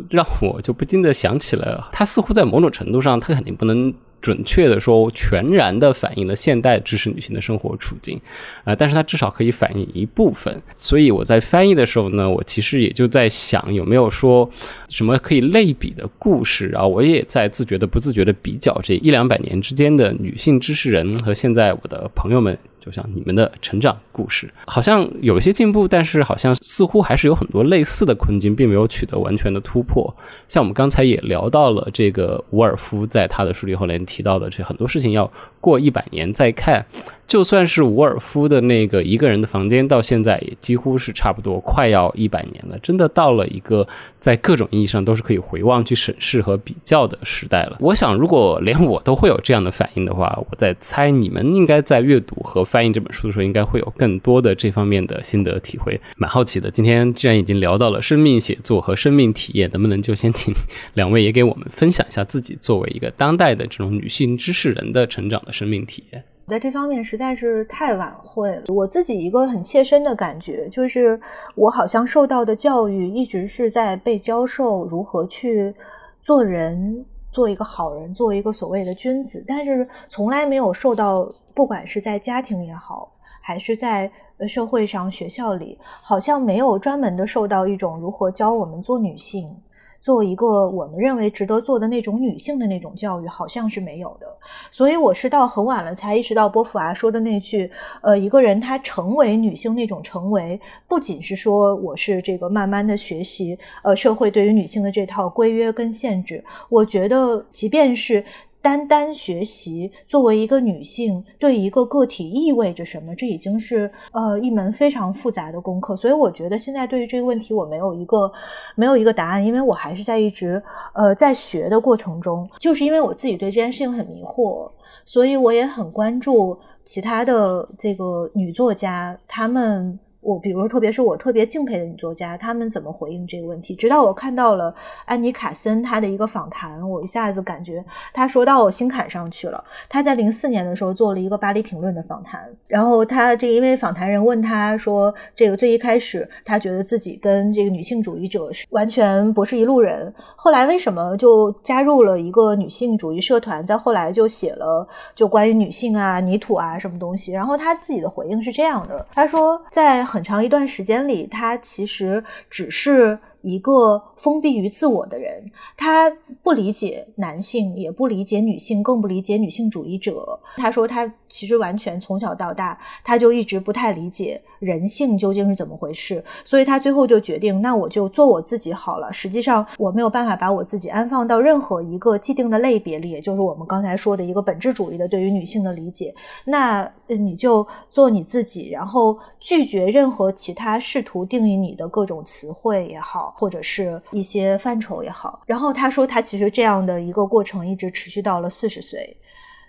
让我就不禁的想起了，它似乎在某种程度上，它肯定不能准确的说全然的反映了现代知识女性的生活处境，啊，但是它至少可以反映一部分。所以我在翻译的时候呢，我其实也就在想有没有说什么可以类比的故事啊，我也在自觉的、不自觉的比较这一两百年之间的女性知识人和现在我的朋友们。就像你们的成长故事，好像有一些进步，但是好像似乎还是有很多类似的困境，并没有取得完全的突破。像我们刚才也聊到了这个伍尔夫在他的书里后来提到的，这很多事情要过一百年再看。就算是伍尔夫的那个一个人的房间，到现在也几乎是差不多快要一百年了，真的到了一个在各种意义上都是可以回望、去审视和比较的时代了。我想，如果连我都会有这样的反应的话，我在猜你们应该在阅读和翻译这本书的时候，应该会有更多的这方面的心得体会。蛮好奇的，今天既然已经聊到了生命写作和生命体验，能不能就先请两位也给我们分享一下自己作为一个当代的这种女性知识人的成长的生命体验？在这方面实在是太晚会了。我自己一个很切身的感觉，就是我好像受到的教育一直是在被教授如何去做人，做一个好人，做一个所谓的君子，但是从来没有受到，不管是在家庭也好，还是在社会上、学校里，好像没有专门的受到一种如何教我们做女性。做一个我们认为值得做的那种女性的那种教育，好像是没有的。所以我是到很晚了才意识到波伏娃说的那句：呃，一个人他成为女性那种成为，不仅是说我是这个慢慢的学习，呃，社会对于女性的这套规约跟限制。我觉得，即便是。单单学习作为一个女性对一个个体意味着什么，这已经是呃一门非常复杂的功课。所以我觉得现在对于这个问题我没有一个没有一个答案，因为我还是在一直呃在学的过程中。就是因为我自己对这件事情很迷惑，所以我也很关注其他的这个女作家，她们。我比如说，特别是我特别敬佩的女作家，她们怎么回应这个问题？直到我看到了安妮卡森她的一个访谈，我一下子感觉她说到我心坎上去了。她在零四年的时候做了一个巴黎评论的访谈，然后她这一位访谈人问她说：“这个最一开始，她觉得自己跟这个女性主义者是完全不是一路人，后来为什么就加入了一个女性主义社团？再后来就写了就关于女性啊、泥土啊什么东西？”然后她自己的回应是这样的：“她说在。”很长一段时间里，他其实只是。一个封闭于自我的人，他不理解男性，也不理解女性，更不理解女性主义者。他说，他其实完全从小到大，他就一直不太理解人性究竟是怎么回事。所以他最后就决定，那我就做我自己好了。实际上，我没有办法把我自己安放到任何一个既定的类别里，也就是我们刚才说的一个本质主义的对于女性的理解。那你就做你自己，然后拒绝任何其他试图定义你的各种词汇也好。或者是一些范畴也好，然后他说他其实这样的一个过程一直持续到了四十岁，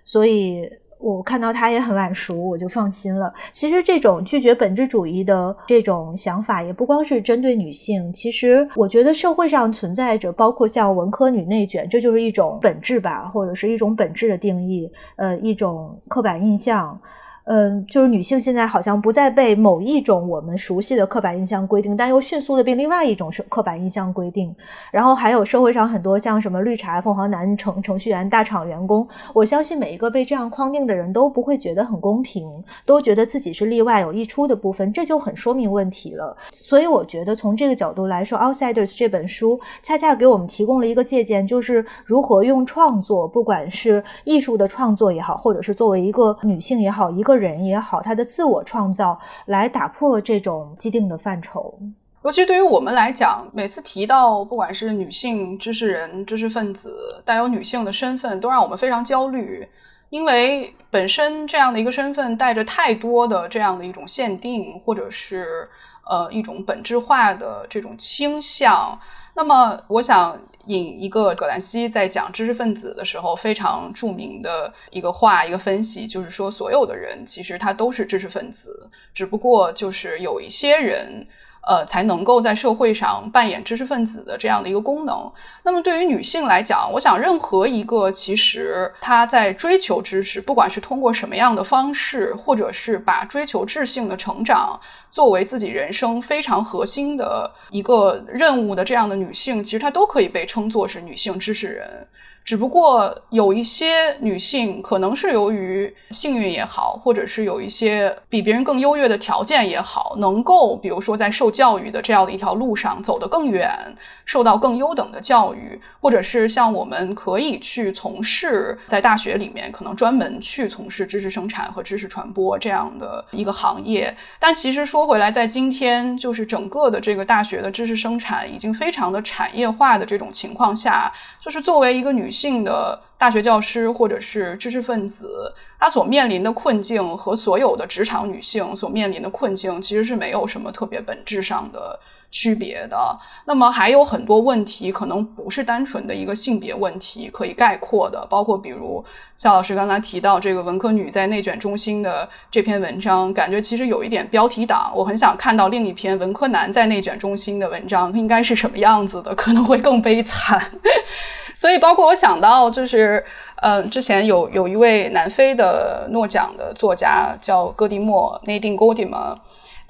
所以我看到他也很晚熟，我就放心了。其实这种拒绝本质主义的这种想法，也不光是针对女性，其实我觉得社会上存在着，包括像文科女内卷，这就是一种本质吧，或者是一种本质的定义，呃，一种刻板印象。嗯，就是女性现在好像不再被某一种我们熟悉的刻板印象规定，但又迅速的被另外一种是刻板印象规定。然后还有社会上很多像什么绿茶、凤凰男、程程序员、大厂员工，我相信每一个被这样框定的人都不会觉得很公平，都觉得自己是例外有溢出的部分，这就很说明问题了。所以我觉得从这个角度来说，《Outsiders》这本书恰恰给我们提供了一个借鉴，就是如何用创作，不管是艺术的创作也好，或者是作为一个女性也好，一个。人也好，他的自我创造来打破这种既定的范畴。尤其对于我们来讲，每次提到不管是女性知识人、知识分子，带有女性的身份，都让我们非常焦虑，因为本身这样的一个身份带着太多的这样的一种限定，或者是呃一种本质化的这种倾向。那么，我想。引一个葛兰西在讲知识分子的时候非常著名的一个话，一个分析，就是说所有的人其实他都是知识分子，只不过就是有一些人。呃，才能够在社会上扮演知识分子的这样的一个功能。那么，对于女性来讲，我想，任何一个其实她在追求知识，不管是通过什么样的方式，或者是把追求智性的成长作为自己人生非常核心的一个任务的这样的女性，其实她都可以被称作是女性知识人。只不过有一些女性可能是由于幸运也好，或者是有一些比别人更优越的条件也好，能够比如说在受教育的这样的一条路上走得更远，受到更优等的教育，或者是像我们可以去从事在大学里面可能专门去从事知识生产和知识传播这样的一个行业。但其实说回来，在今天就是整个的这个大学的知识生产已经非常的产业化的这种情况下，就是作为一个女性。的大学教师或者是知识分子，她所面临的困境和所有的职场女性所面临的困境其实是没有什么特别本质上的区别的。那么还有很多问题可能不是单纯的一个性别问题可以概括的，包括比如夏老师刚才提到这个文科女在内卷中心的这篇文章，感觉其实有一点标题党。我很想看到另一篇文科男在内卷中心的文章应该是什么样子的，可能会更悲惨。*laughs* 所以，包括我想到，就是，嗯，之前有有一位南非的诺奖的作家叫戈迪莫 （Naiding Godim）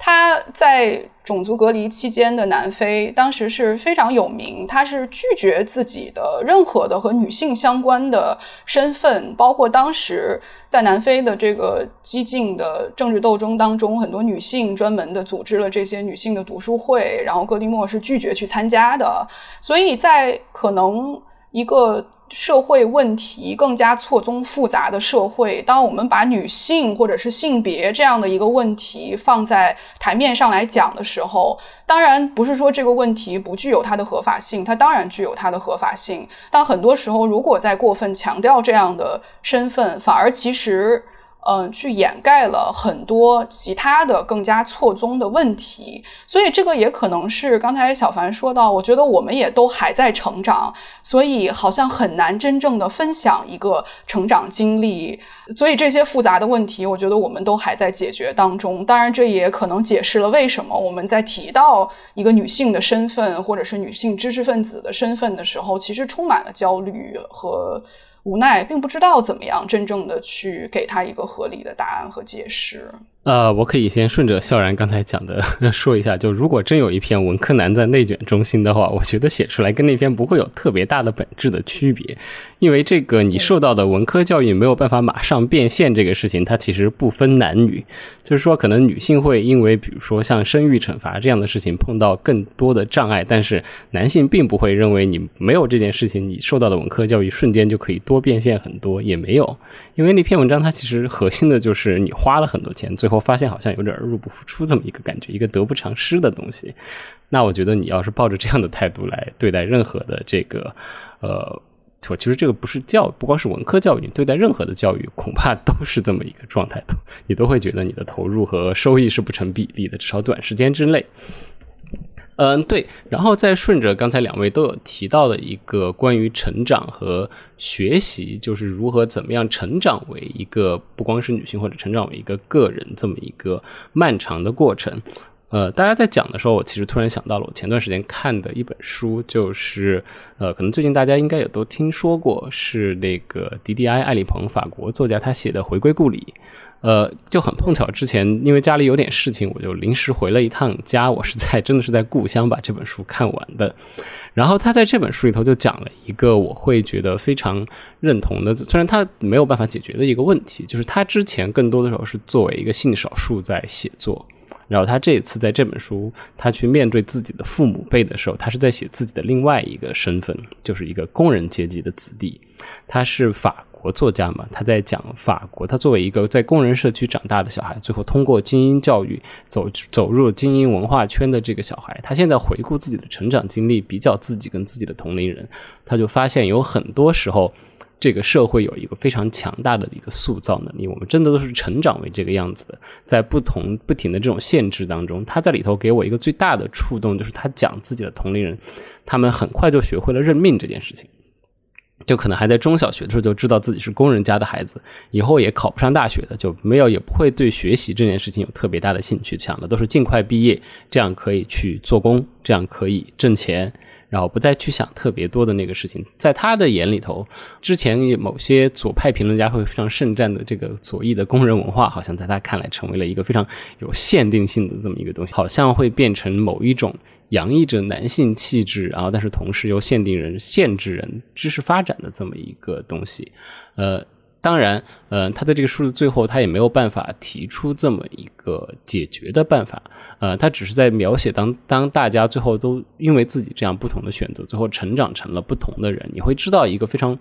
他在种族隔离期间的南非，当时是非常有名。他是拒绝自己的任何的和女性相关的身份，包括当时在南非的这个激进的政治斗争当中，很多女性专门的组织了这些女性的读书会，然后戈迪莫是拒绝去参加的。所以在可能。一个社会问题更加错综复杂的社会，当我们把女性或者是性别这样的一个问题放在台面上来讲的时候，当然不是说这个问题不具有它的合法性，它当然具有它的合法性。但很多时候，如果在过分强调这样的身份，反而其实。嗯，去掩盖了很多其他的更加错综的问题，所以这个也可能是刚才小凡说到，我觉得我们也都还在成长，所以好像很难真正的分享一个成长经历，所以这些复杂的问题，我觉得我们都还在解决当中。当然，这也可能解释了为什么我们在提到一个女性的身份或者是女性知识分子的身份的时候，其实充满了焦虑和。无奈，并不知道怎么样真正的去给他一个合理的答案和解释。呃，我可以先顺着笑然刚才讲的 *laughs* 说一下，就如果真有一篇文科男在内卷中心的话，我觉得写出来跟那篇不会有特别大的本质的区别，因为这个你受到的文科教育没有办法马上变现，这个事情它其实不分男女，*laughs* 就是说可能女性会因为比如说像生育惩罚这样的事情碰到更多的障碍，但是男性并不会认为你没有这件事情，你受到的文科教育瞬间就可以多变现很多，也没有，因为那篇文章它其实核心的就是你花了很多钱，最后发现好像有点入不敷出这么一个感觉，一个得不偿失的东西。那我觉得你要是抱着这样的态度来对待任何的这个，呃，我其实这个不是教，不光是文科教育，对待任何的教育，恐怕都是这么一个状态的，*laughs* 你都会觉得你的投入和收益是不成比例的，至少短时间之内。嗯，对，然后再顺着刚才两位都有提到的一个关于成长和学习，就是如何怎么样成长为一个不光是女性或者成长为一个个人这么一个漫长的过程。呃，大家在讲的时候，我其实突然想到了我前段时间看的一本书，就是呃，可能最近大家应该也都听说过，是那个迪迪埃·艾里鹏法国作家他写的《回归故里》。呃，就很碰巧，之前因为家里有点事情，我就临时回了一趟家。我是在真的是在故乡把这本书看完的。然后他在这本书里头就讲了一个我会觉得非常认同的，虽然他没有办法解决的一个问题，就是他之前更多的时候是作为一个性少数在写作，然后他这一次在这本书他去面对自己的父母辈的时候，他是在写自己的另外一个身份，就是一个工人阶级的子弟，他是法。国作家嘛，他在讲法国。他作为一个在工人社区长大的小孩，最后通过精英教育走走入精英文化圈的这个小孩，他现在回顾自己的成长经历，比较自己跟自己的同龄人，他就发现有很多时候，这个社会有一个非常强大的一个塑造能力。我们真的都是成长为这个样子的，在不同不停的这种限制当中，他在里头给我一个最大的触动，就是他讲自己的同龄人，他们很快就学会了认命这件事情。就可能还在中小学的时候就知道自己是工人家的孩子，以后也考不上大学的，就没有也不会对学习这件事情有特别大的兴趣，想的都是尽快毕业，这样可以去做工，这样可以挣钱，然后不再去想特别多的那个事情。在他的眼里头，之前某些左派评论家会非常盛赞的这个左翼的工人文化，好像在他看来成为了一个非常有限定性的这么一个东西，好像会变成某一种。洋溢着男性气质，然后但是同时又限定人、限制人知识发展的这么一个东西。呃，当然，呃，他的这个书的最后，他也没有办法提出这么一个解决的办法。呃，他只是在描写当当大家最后都因为自己这样不同的选择，最后成长成了不同的人，你会知道一个非常。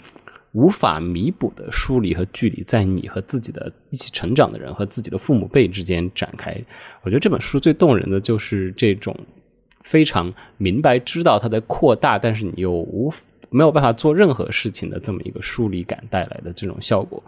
无法弥补的疏离和距离，在你和自己的一起成长的人和自己的父母辈之间展开。我觉得这本书最动人的就是这种非常明白知道它在扩大，但是你又无没有办法做任何事情的这么一个疏离感带来的这种效果。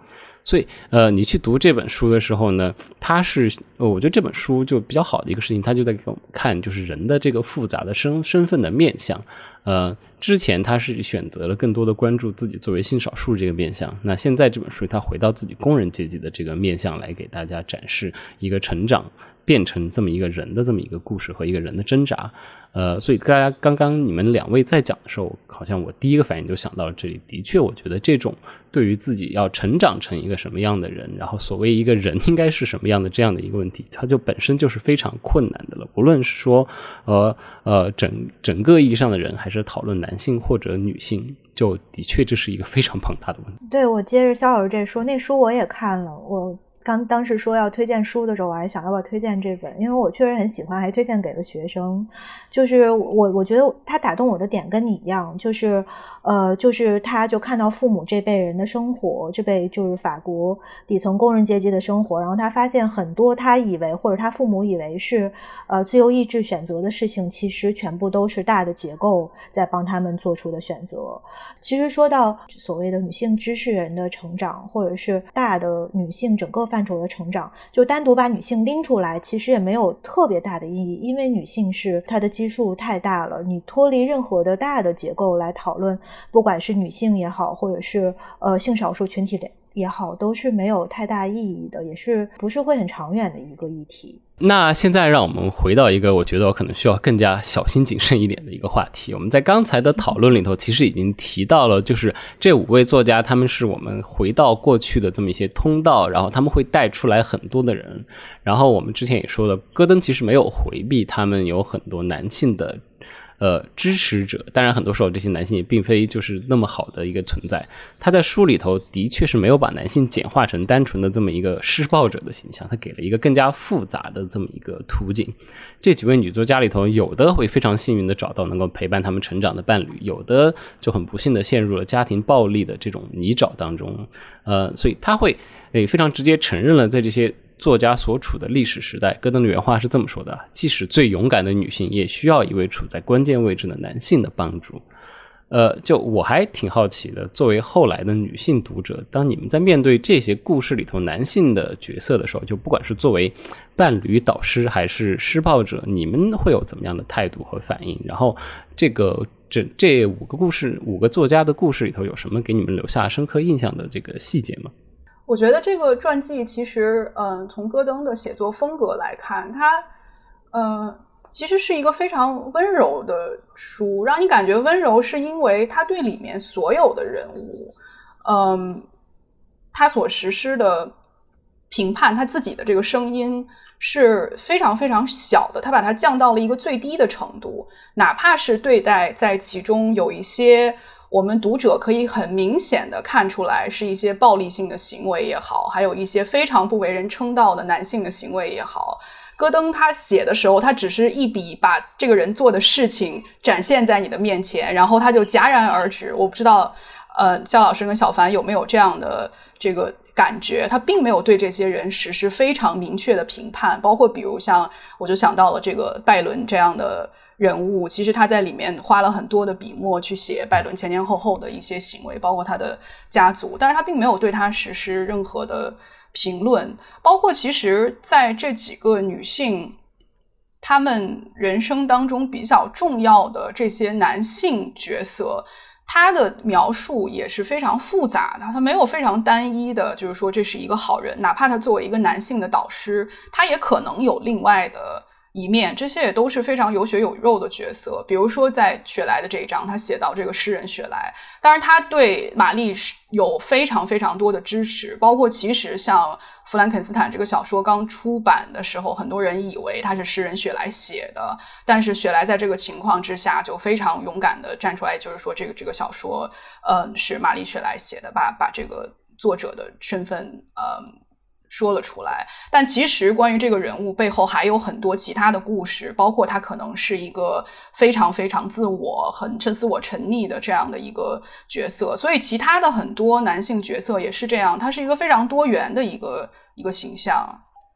所以，呃，你去读这本书的时候呢，它是，我觉得这本书就比较好的一个事情，它就在给我们看，就是人的这个复杂的身身份的面相。呃，之前他是选择了更多的关注自己作为性少数这个面相，那现在这本书他回到自己工人阶级的这个面相来给大家展示一个成长。变成这么一个人的这么一个故事和一个人的挣扎，呃，所以大家刚刚你们两位在讲的时候，好像我第一个反应就想到了这里。的确，我觉得这种对于自己要成长成一个什么样的人，然后所谓一个人应该是什么样的这样的一个问题，它就本身就是非常困难的了。无论是说呃呃整整个意义上的人，还是讨论男性或者女性，就的确这是一个非常庞大的问题。对我接着肖老师这说，那书我也看了，我。刚当时说要推荐书的时候，我还想要不要推荐这本，因为我确实很喜欢，还推荐给了学生。就是我我觉得他打动我的点跟你一样，就是呃，就是他就看到父母这辈人的生活，这辈就是法国底层工人阶级的生活，然后他发现很多他以为或者他父母以为是呃自由意志选择的事情，其实全部都是大的结构在帮他们做出的选择。其实说到所谓的女性知识人的成长，或者是大的女性整个。范畴的成长，就单独把女性拎出来，其实也没有特别大的意义，因为女性是她的基数太大了，你脱离任何的大的结构来讨论，不管是女性也好，或者是呃性少数群体的也好，都是没有太大意义的，也是不是会很长远的一个议题。那现在让我们回到一个我觉得我可能需要更加小心谨慎一点的一个话题。我们在刚才的讨论里头，其实已经提到了，就是这五位作家，他们是我们回到过去的这么一些通道，然后他们会带出来很多的人。然后我们之前也说了，戈登其实没有回避他们有很多男性的。呃，支持者，当然很多时候这些男性也并非就是那么好的一个存在。他在书里头的确是没有把男性简化成单纯的这么一个施暴者的形象，他给了一个更加复杂的这么一个图景。这几位女作家里头，有的会非常幸运的找到能够陪伴他们成长的伴侣，有的就很不幸的陷入了家庭暴力的这种泥沼当中。呃，所以他会诶非常直接承认了在这些。作家所处的历史时代，戈登的原话是这么说的：即使最勇敢的女性，也需要一位处在关键位置的男性的帮助。呃，就我还挺好奇的，作为后来的女性读者，当你们在面对这些故事里头男性的角色的时候，就不管是作为伴侣、导师还是施暴者，你们会有怎么样的态度和反应？然后，这个这这五个故事，五个作家的故事里头，有什么给你们留下深刻印象的这个细节吗？我觉得这个传记其实，嗯，从戈登的写作风格来看，他，嗯，其实是一个非常温柔的书，让你感觉温柔，是因为他对里面所有的人物，嗯，他所实施的评判，他自己的这个声音是非常非常小的，他把它降到了一个最低的程度，哪怕是对待在其中有一些。我们读者可以很明显的看出来，是一些暴力性的行为也好，还有一些非常不为人称道的男性的行为也好。戈登他写的时候，他只是一笔把这个人做的事情展现在你的面前，然后他就戛然而止。我不知道，呃，肖老师跟小凡有没有这样的这个感觉？他并没有对这些人实施非常明确的评判，包括比如像，我就想到了这个拜伦这样的。人物其实他在里面花了很多的笔墨去写拜伦前前后后的一些行为，包括他的家族，但是他并没有对他实施任何的评论。包括其实在这几个女性他们人生当中比较重要的这些男性角色，他的描述也是非常复杂的，他没有非常单一的，就是说这是一个好人，哪怕他作为一个男性的导师，他也可能有另外的。一面，这些也都是非常有血有肉的角色。比如说，在雪莱的这一章，他写到这个诗人雪莱，当然他对玛丽是有非常非常多的支持，包括其实像《弗兰肯斯坦》这个小说刚出版的时候，很多人以为他是诗人雪莱写的，但是雪莱在这个情况之下就非常勇敢的站出来，就是说这个这个小说，嗯，是玛丽雪莱写的，把把这个作者的身份，嗯。说了出来，但其实关于这个人物背后还有很多其他的故事，包括他可能是一个非常非常自我、很趁自我沉溺的这样的一个角色，所以其他的很多男性角色也是这样，他是一个非常多元的一个一个形象。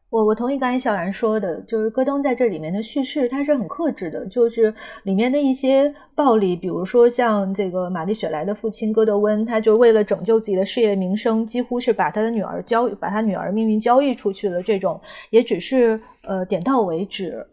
我我同意刚才小兰说的，就是戈登在这里面的叙事，他是很克制的，就是里面的一些暴力，比如说像这个玛丽雪莱的父亲戈德温，他就为了拯救自己的事业名声，几乎是把他的女儿交，把他女儿命运交易出去了。这种也只是呃点到为止。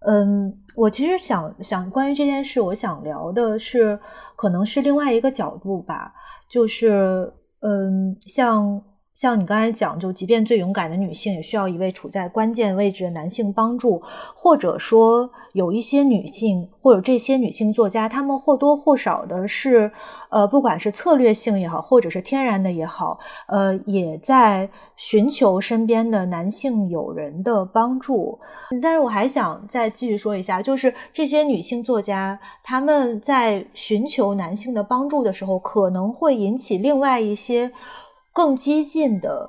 嗯，我其实想想关于这件事，我想聊的是，可能是另外一个角度吧，就是嗯，像。像你刚才讲，就即便最勇敢的女性，也需要一位处在关键位置的男性帮助，或者说有一些女性，或者这些女性作家，她们或多或少的是，呃，不管是策略性也好，或者是天然的也好，呃，也在寻求身边的男性友人的帮助。但是我还想再继续说一下，就是这些女性作家，她们在寻求男性的帮助的时候，可能会引起另外一些。更激进的，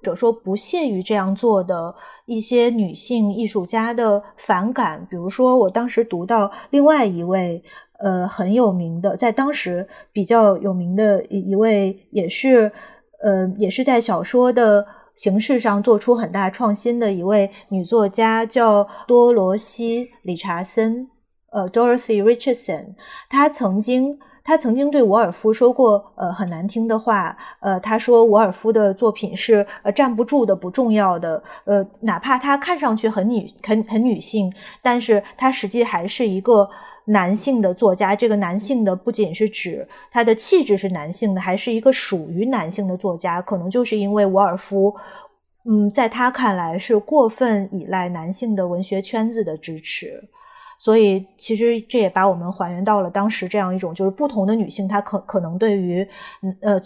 或者说不屑于这样做的一些女性艺术家的反感，比如说，我当时读到另外一位呃很有名的，在当时比较有名的一一位，也是呃也是在小说的形式上做出很大创新的一位女作家，叫多罗西·理查森，呃，Dorothy Richardson，她曾经。他曾经对伍尔夫说过，呃，很难听的话，呃，他说伍尔夫的作品是呃站不住的、不重要的，呃，哪怕他看上去很女、很很女性，但是他实际还是一个男性的作家。这个男性的不仅是指他的气质是男性的，还是一个属于男性的作家。可能就是因为伍尔夫，嗯，在他看来是过分依赖男性的文学圈子的支持。所以，其实这也把我们还原到了当时这样一种，就是不同的女性，她可可能对于，呃，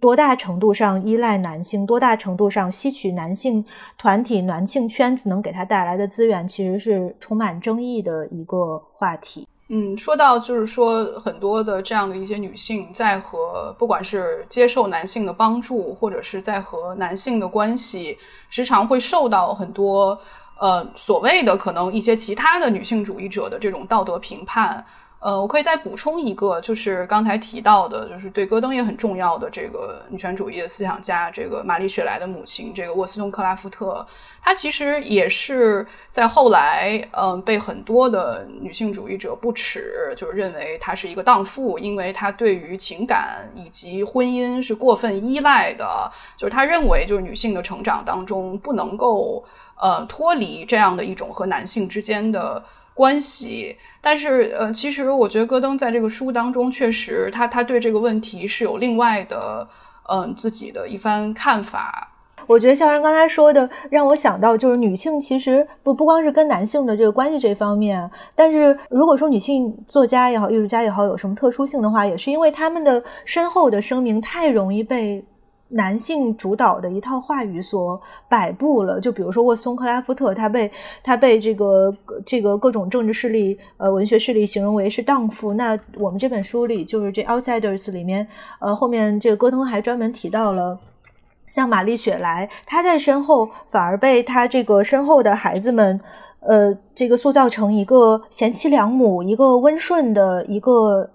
多大程度上依赖男性，多大程度上吸取男性团体、男性圈子能给她带来的资源，其实是充满争议的一个话题。嗯，说到就是说，很多的这样的一些女性在和不管是接受男性的帮助，或者是在和男性的关系，时常会受到很多。呃，所谓的可能一些其他的女性主义者的这种道德评判，呃，我可以再补充一个，就是刚才提到的，就是对戈登也很重要的这个女权主义的思想家，这个玛丽雪莱的母亲，这个沃斯顿克拉夫特，她其实也是在后来，嗯，被很多的女性主义者不耻，就是认为她是一个荡妇，因为她对于情感以及婚姻是过分依赖的，就是她认为，就是女性的成长当中不能够。呃，脱离这样的一种和男性之间的关系，但是呃，其实我觉得戈登在这个书当中，确实他他对这个问题是有另外的嗯自己的一番看法。我觉得肖然刚才说的让我想到，就是女性其实不不光是跟男性的这个关系这方面，但是如果说女性作家也好，艺术家也好，有什么特殊性的话，也是因为他们的身后的声明太容易被。男性主导的一套话语所摆布了，就比如说沃松克拉夫特，他被他被这个这个各种政治势力、呃文学势力形容为是荡妇。那我们这本书里，就是这《Outsiders》里面，呃，后面这个戈登还专门提到了，像玛丽雪莱，她在身后反而被她这个身后的孩子们，呃，这个塑造成一个贤妻良母、一个温顺的一个。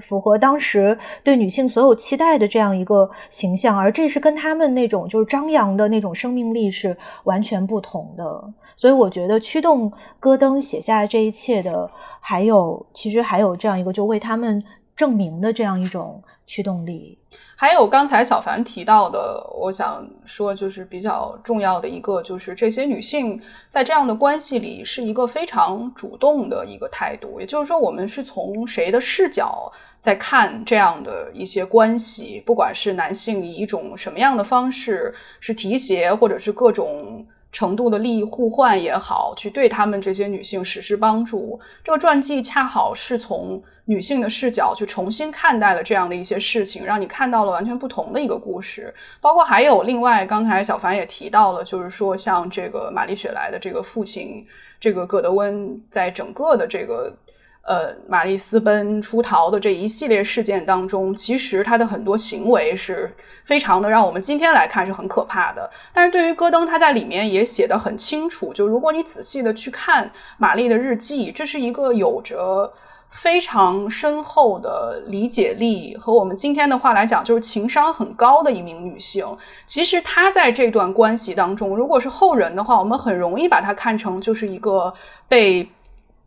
符合当时对女性所有期待的这样一个形象，而这是跟他们那种就是张扬的那种生命力是完全不同的。所以我觉得驱动戈登写下这一切的，还有其实还有这样一个就为他们证明的这样一种驱动力。还有刚才小凡提到的，我想说就是比较重要的一个，就是这些女性在这样的关系里是一个非常主动的一个态度。也就是说，我们是从谁的视角在看这样的一些关系，不管是男性以一种什么样的方式是提携，或者是各种。程度的利益互换也好，去对他们这些女性实施帮助。这个传记恰好是从女性的视角去重新看待了这样的一些事情，让你看到了完全不同的一个故事。包括还有另外，刚才小凡也提到了，就是说像这个玛丽雪莱的这个父亲，这个葛德温，在整个的这个。呃，玛丽私奔出逃的这一系列事件当中，其实他的很多行为是非常的让我们今天来看是很可怕的。但是对于戈登，他在里面也写得很清楚，就如果你仔细的去看玛丽的日记，这是一个有着非常深厚的理解力和我们今天的话来讲，就是情商很高的一名女性。其实她在这段关系当中，如果是后人的话，我们很容易把她看成就是一个被。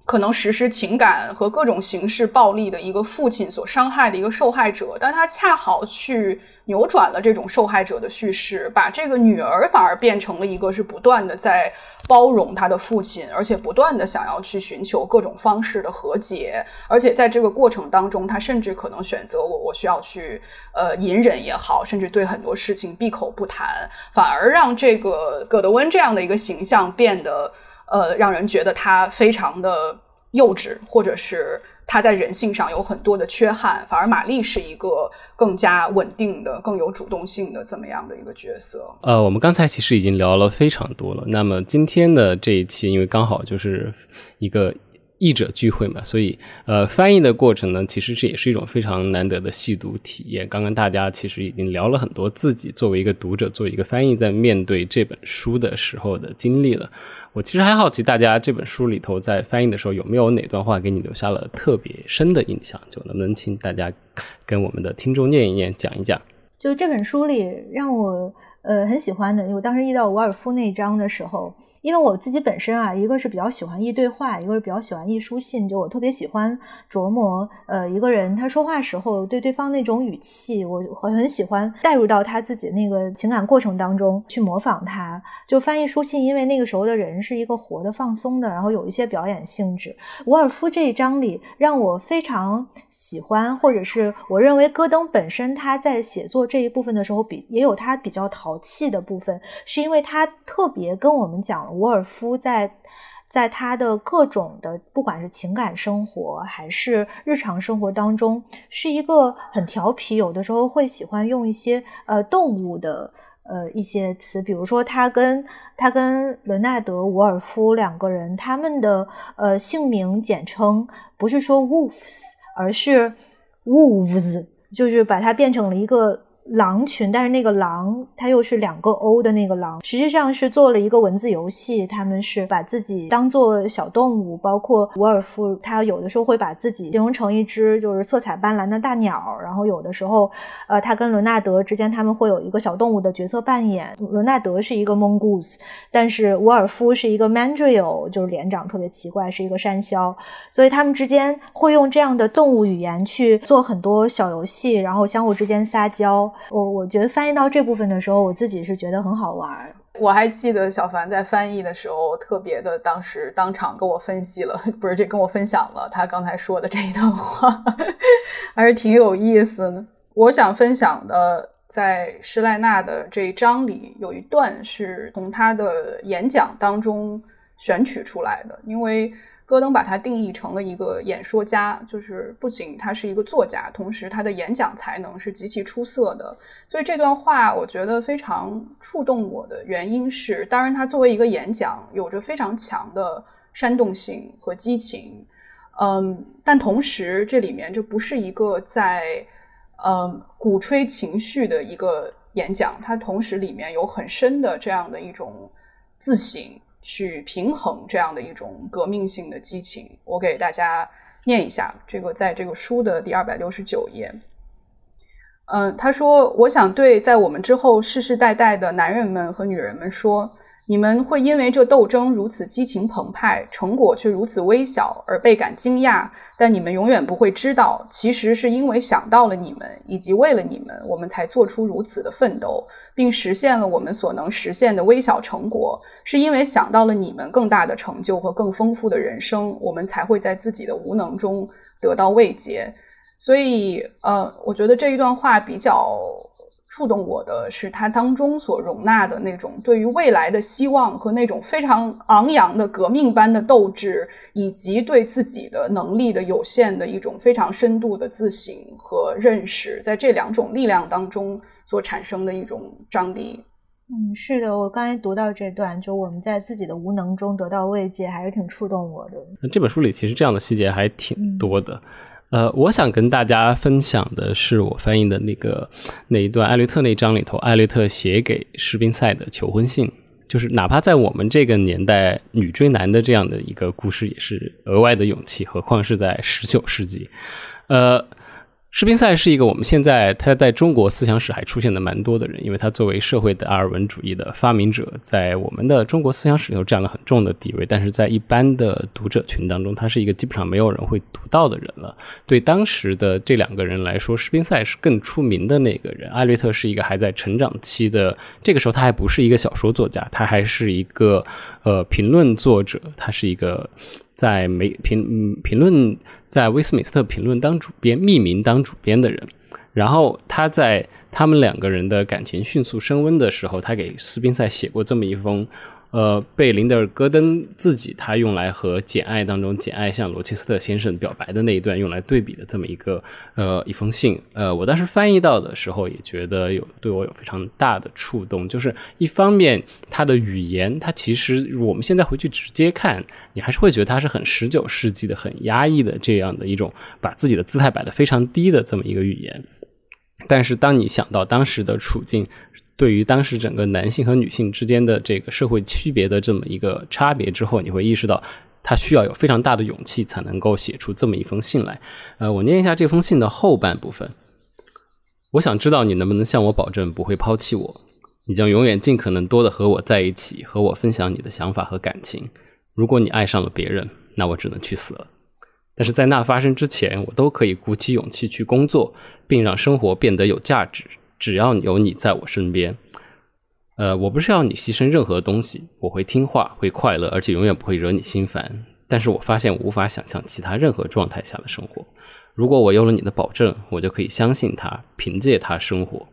可能实施情感和各种形式暴力的一个父亲所伤害的一个受害者，但他恰好去扭转了这种受害者的叙事，把这个女儿反而变成了一个是不断的在包容他的父亲，而且不断的想要去寻求各种方式的和解，而且在这个过程当中，他甚至可能选择我，我需要去呃隐忍也好，甚至对很多事情闭口不谈，反而让这个葛德温这样的一个形象变得。呃，让人觉得他非常的幼稚，或者是他在人性上有很多的缺憾。反而玛丽是一个更加稳定的、更有主动性的这么样的一个角色。呃，我们刚才其实已经聊了非常多了。那么今天的这一期，因为刚好就是一个。译者聚会嘛，所以呃，翻译的过程呢，其实这也是一种非常难得的细读体验。刚刚大家其实已经聊了很多自己作为一个读者、作为一个翻译，在面对这本书的时候的经历了。我其实还好奇，大家这本书里头在翻译的时候有没有哪段话给你留下了特别深的印象？就能不能请大家跟我们的听众念一念，讲一讲？就这本书里让我呃很喜欢的，我当时遇到伍尔夫那章的时候。因为我自己本身啊，一个是比较喜欢译对话，一个是比较喜欢译书信。就我特别喜欢琢磨，呃，一个人他说话时候对对方那种语气，我很喜欢带入到他自己那个情感过程当中去模仿他。就翻译书信，因为那个时候的人是一个活的、放松的，然后有一些表演性质。伍尔夫这一章里让我非常喜欢，或者是我认为戈登本身他在写作这一部分的时候，比也有他比较淘气的部分，是因为他特别跟我们讲。伍尔夫在在他的各种的，不管是情感生活还是日常生活当中，是一个很调皮，有的时候会喜欢用一些呃动物的呃一些词，比如说他跟他跟伦纳德·伍尔夫两个人，他们的呃姓名简称不是说 wolves，而是 wolves，就是把它变成了一个。狼群，但是那个狼它又是两个 O 的那个狼，实际上是做了一个文字游戏。他们是把自己当做小动物，包括伍尔夫，他有的时候会把自己形容成一只就是色彩斑斓的大鸟。然后有的时候，呃，他跟伦纳德之间他们会有一个小动物的角色扮演。伦纳德是一个 mongoose，但是伍尔夫是一个 mandril，就是脸长特别奇怪，是一个山魈。所以他们之间会用这样的动物语言去做很多小游戏，然后相互之间撒娇。我我觉得翻译到这部分的时候，我自己是觉得很好玩。我还记得小凡在翻译的时候，特别的当时当场跟我分析了，*laughs* 不是这跟我分享了他刚才说的这一段话，*laughs* 还是挺有意思的。我想分享的，在施耐纳的这一章里有一段是从他的演讲当中选取出来的，因为。戈登把他定义成了一个演说家，就是不仅他是一个作家，同时他的演讲才能是极其出色的。所以这段话我觉得非常触动我的原因是，当然他作为一个演讲有着非常强的煽动性和激情，嗯，但同时这里面就不是一个在嗯鼓吹情绪的一个演讲，它同时里面有很深的这样的一种自省。去平衡这样的一种革命性的激情，我给大家念一下这个，在这个书的第二百六十九页。嗯，他说：“我想对在我们之后世世代代的男人们和女人们说。”你们会因为这斗争如此激情澎湃，成果却如此微小而倍感惊讶，但你们永远不会知道，其实是因为想到了你们，以及为了你们，我们才做出如此的奋斗，并实现了我们所能实现的微小成果。是因为想到了你们更大的成就和更丰富的人生，我们才会在自己的无能中得到慰藉。所以，呃，我觉得这一段话比较。触动我的是它当中所容纳的那种对于未来的希望和那种非常昂扬的革命般的斗志，以及对自己的能力的有限的一种非常深度的自省和认识，在这两种力量当中所产生的一种张力。嗯，是的，我刚才读到这段，就我们在自己的无能中得到慰藉，还是挺触动我的。那这本书里其实这样的细节还挺多的。呃，我想跟大家分享的是我翻译的那个那一段艾略特那章里头，艾略特写给士宾赛的求婚信，就是哪怕在我们这个年代，女追男的这样的一个故事也是额外的勇气，何况是在十九世纪，呃。士宾塞是一个我们现在他在中国思想史还出现的蛮多的人，因为他作为社会的达尔文主义的发明者，在我们的中国思想史里头占了很重的地位。但是在一般的读者群当中，他是一个基本上没有人会读到的人了。对当时的这两个人来说，士宾塞是更出名的那个人，艾略特是一个还在成长期的。这个时候他还不是一个小说作家，他还是一个呃评论作者，他是一个。在媒评评论，在威斯敏斯特评论当主编，匿名当主编的人，然后他在他们两个人的感情迅速升温的时候，他给斯宾塞写过这么一封。呃，被林德尔·戈登自己他用来和《简爱》当中简爱向罗切斯特先生表白的那一段用来对比的这么一个呃一封信，呃，我当时翻译到的时候也觉得有对我有非常大的触动。就是一方面，他的语言，他其实我们现在回去直接看，你还是会觉得他是很十九世纪的、很压抑的这样的一种把自己的姿态摆得非常低的这么一个语言。但是当你想到当时的处境，对于当时整个男性和女性之间的这个社会区别的这么一个差别之后，你会意识到他需要有非常大的勇气才能够写出这么一封信来。呃，我念一下这封信的后半部分。我想知道你能不能向我保证不会抛弃我，你将永远尽可能多的和我在一起，和我分享你的想法和感情。如果你爱上了别人，那我只能去死了。但是在那发生之前，我都可以鼓起勇气去工作，并让生活变得有价值。只要有你在我身边，呃，我不是要你牺牲任何东西，我会听话，会快乐，而且永远不会惹你心烦。但是我发现无法想象其他任何状态下的生活。如果我有了你的保证，我就可以相信他，凭借他生活。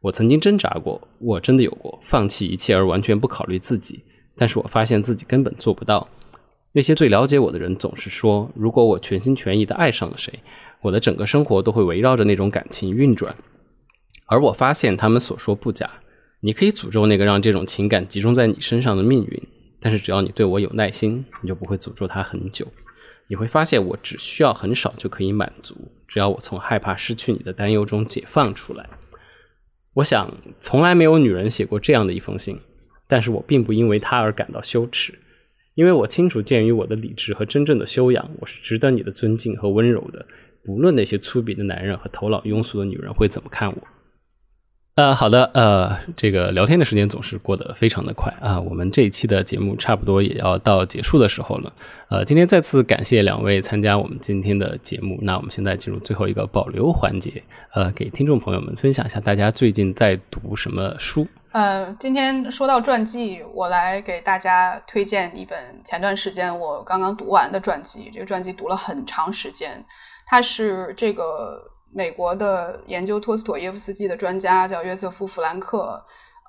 我曾经挣扎过，我真的有过放弃一切而完全不考虑自己，但是我发现自己根本做不到。那些最了解我的人总是说，如果我全心全意的爱上了谁，我的整个生活都会围绕着那种感情运转。而我发现他们所说不假，你可以诅咒那个让这种情感集中在你身上的命运，但是只要你对我有耐心，你就不会诅咒他很久。你会发现我只需要很少就可以满足，只要我从害怕失去你的担忧中解放出来。我想，从来没有女人写过这样的一封信，但是我并不因为她而感到羞耻，因为我清楚，鉴于我的理智和真正的修养，我是值得你的尊敬和温柔的，不论那些粗鄙的男人和头脑庸俗的女人会怎么看我。呃，好的，呃，这个聊天的时间总是过得非常的快啊，我们这一期的节目差不多也要到结束的时候了。呃，今天再次感谢两位参加我们今天的节目。那我们现在进入最后一个保留环节，呃，给听众朋友们分享一下大家最近在读什么书。呃，今天说到传记，我来给大家推荐一本前段时间我刚刚读完的传记。这个传记读了很长时间，它是这个。美国的研究托斯妥耶夫斯基的专家叫约瑟夫·弗兰克，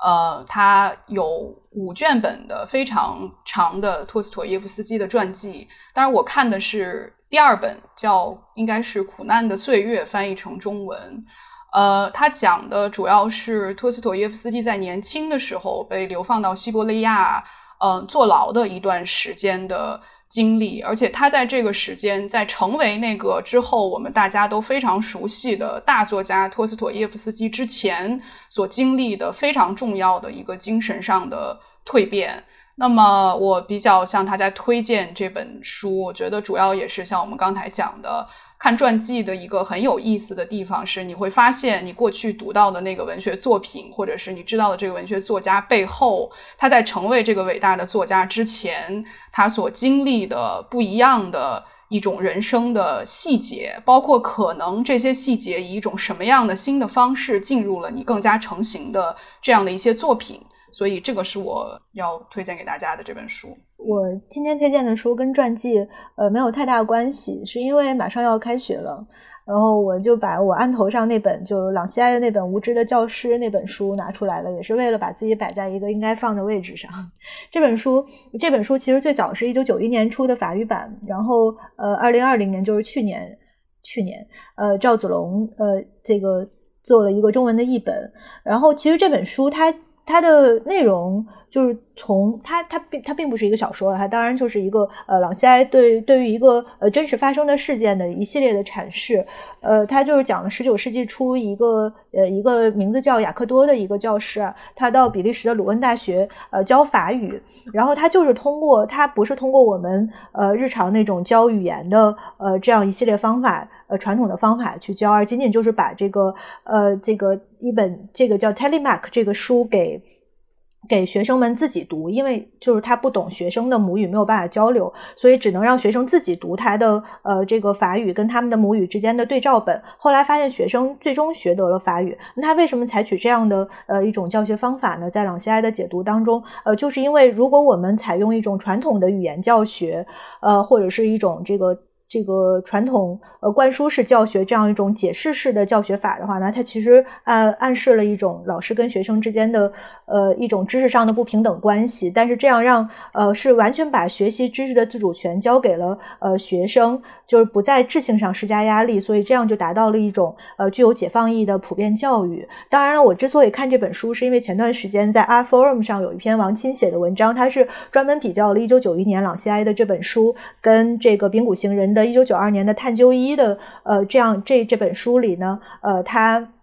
呃，他有五卷本的非常长的托斯妥耶夫斯基的传记。当然，我看的是第二本，叫应该是《苦难的岁月》，翻译成中文。呃，他讲的主要是托斯妥耶夫斯基在年轻的时候被流放到西伯利亚，嗯，坐牢的一段时间的。经历，而且他在这个时间，在成为那个之后，我们大家都非常熟悉的大作家托斯妥耶夫斯基之前所经历的非常重要的一个精神上的蜕变。那么，我比较向大家推荐这本书，我觉得主要也是像我们刚才讲的。看传记的一个很有意思的地方是，你会发现你过去读到的那个文学作品，或者是你知道的这个文学作家背后，他在成为这个伟大的作家之前，他所经历的不一样的一种人生的细节，包括可能这些细节以一种什么样的新的方式进入了你更加成型的这样的一些作品。所以这个是我要推荐给大家的这本书。我今天推荐的书跟传记呃没有太大关系，是因为马上要开学了。然后我就把我案头上那本就朗西埃的那本《无知的教师》那本书拿出来了，也是为了把自己摆在一个应该放的位置上。*laughs* 这本书，这本书其实最早是一九九一年出的法语版，然后呃，二零二零年就是去年，去年呃，赵子龙呃这个做了一个中文的译本。然后其实这本书它。它的内容就是从它它并它并不是一个小说，它当然就是一个呃朗西埃对对于一个呃真实发生的事件的一系列的阐释，呃，它就是讲了十九世纪初一个呃一个名字叫雅克多的一个教师，他到比利时的鲁汶大学呃教法语，然后他就是通过他不是通过我们呃日常那种教语言的呃这样一系列方法。呃，传统的方法去教，而仅仅就是把这个呃，这个一本这个叫 Telemac 这个书给给学生们自己读，因为就是他不懂学生的母语，没有办法交流，所以只能让学生自己读他的呃这个法语跟他们的母语之间的对照本。后来发现学生最终学得了法语，那他为什么采取这样的呃一种教学方法呢？在朗西埃的解读当中，呃，就是因为如果我们采用一种传统的语言教学，呃，或者是一种这个。这个传统呃灌输式教学这样一种解释式的教学法的话呢，它其实暗暗示了一种老师跟学生之间的呃一种知识上的不平等关系。但是这样让呃是完全把学习知识的自主权交给了呃学生，就是不在智性上施加压力，所以这样就达到了一种呃具有解放意义的普遍教育。当然了，我之所以看这本书，是因为前段时间在 R Forum 上有一篇王钦写的文章，他是专门比较了1991年朗西埃的这本书跟这个丙谷行人的。一九九二年的探究一的呃，这样这这本书里呢，呃，他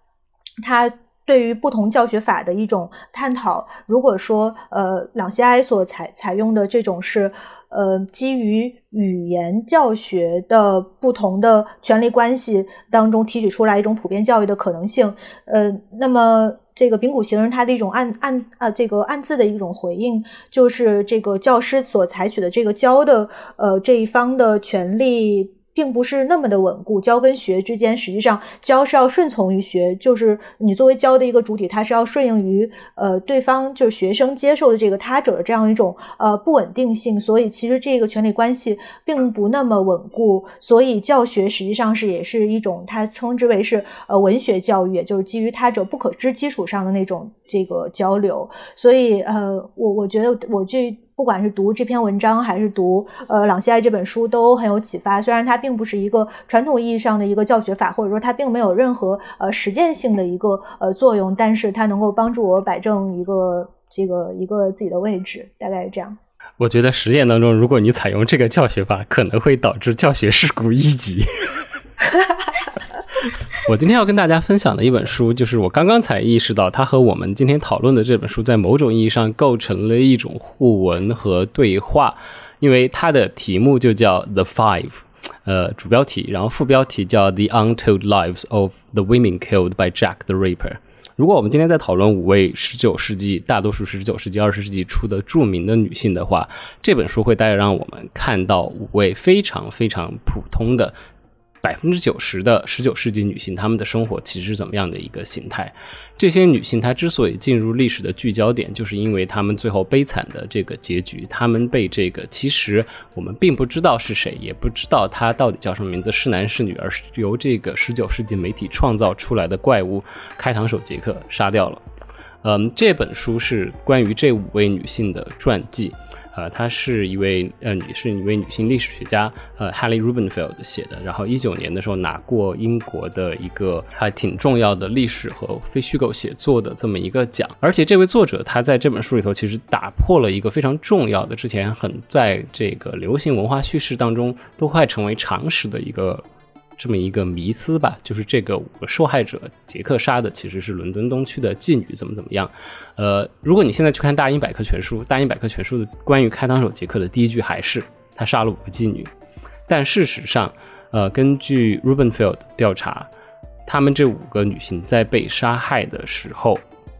他对于不同教学法的一种探讨。如果说呃，朗西埃所采采用的这种是呃，基于语言教学的不同的权利关系当中提取出来一种普遍教育的可能性，呃，那么。这个丙谷行人他的一种暗暗啊，这个暗自的一种回应，就是这个教师所采取的这个教的呃这一方的权利。并不是那么的稳固，教跟学之间，实际上教是要顺从于学，就是你作为教的一个主体，它是要顺应于呃对方，就是学生接受的这个他者的这样一种呃不稳定性，所以其实这个权利关系并不那么稳固，所以教学实际上是也是一种他称之为是呃文学教育，也就是基于他者不可知基础上的那种这个交流，所以呃我我觉得我这。不管是读这篇文章，还是读呃朗西埃这本书，都很有启发。虽然它并不是一个传统意义上的一个教学法，或者说它并没有任何呃实践性的一个呃作用，但是它能够帮助我摆正一个这个一个自己的位置，大概是这样。我觉得实践当中，如果你采用这个教学法，可能会导致教学事故一级。*laughs* 我今天要跟大家分享的一本书，就是我刚刚才意识到，它和我们今天讨论的这本书在某种意义上构成了一种互文和对话，因为它的题目就叫《The Five》，呃，主标题，然后副标题叫《The Untold Lives of the Women Killed by Jack the Ripper》。如果我们今天在讨论五位十九世纪，大多数十九世纪、二十世纪初的著名的女性的话，这本书会带让我们看到五位非常非常普通的。百分之九十的十九世纪女性，她们的生活其实是怎么样的一个形态？这些女性她之所以进入历史的聚焦点，就是因为她们最后悲惨的这个结局，她们被这个其实我们并不知道是谁，也不知道她到底叫什么名字，是男是女，而是由这个十九世纪媒体创造出来的怪物开膛手杰克杀掉了。嗯，这本书是关于这五位女性的传记。呃，她是一位呃，女是一位女性历史学家，呃，Hallie Rubenfeld 写的。然后一九年的时候拿过英国的一个还挺重要的历史和非虚构写作的这么一个奖。而且这位作者他在这本书里头其实打破了一个非常重要的，之前很在这个流行文化叙事当中都快成为常识的一个。这么一个迷思吧，就是这个五个受害者杰克杀的其实是伦敦东区的妓女，怎么怎么样？呃，如果你现在去看大英百科全书，大英百科全书的关于开膛手杰克的第一句还是他杀了五个妓女，但事实上，呃，根据 Rubenfeld 调查，他们这五个女性在被杀害的时候，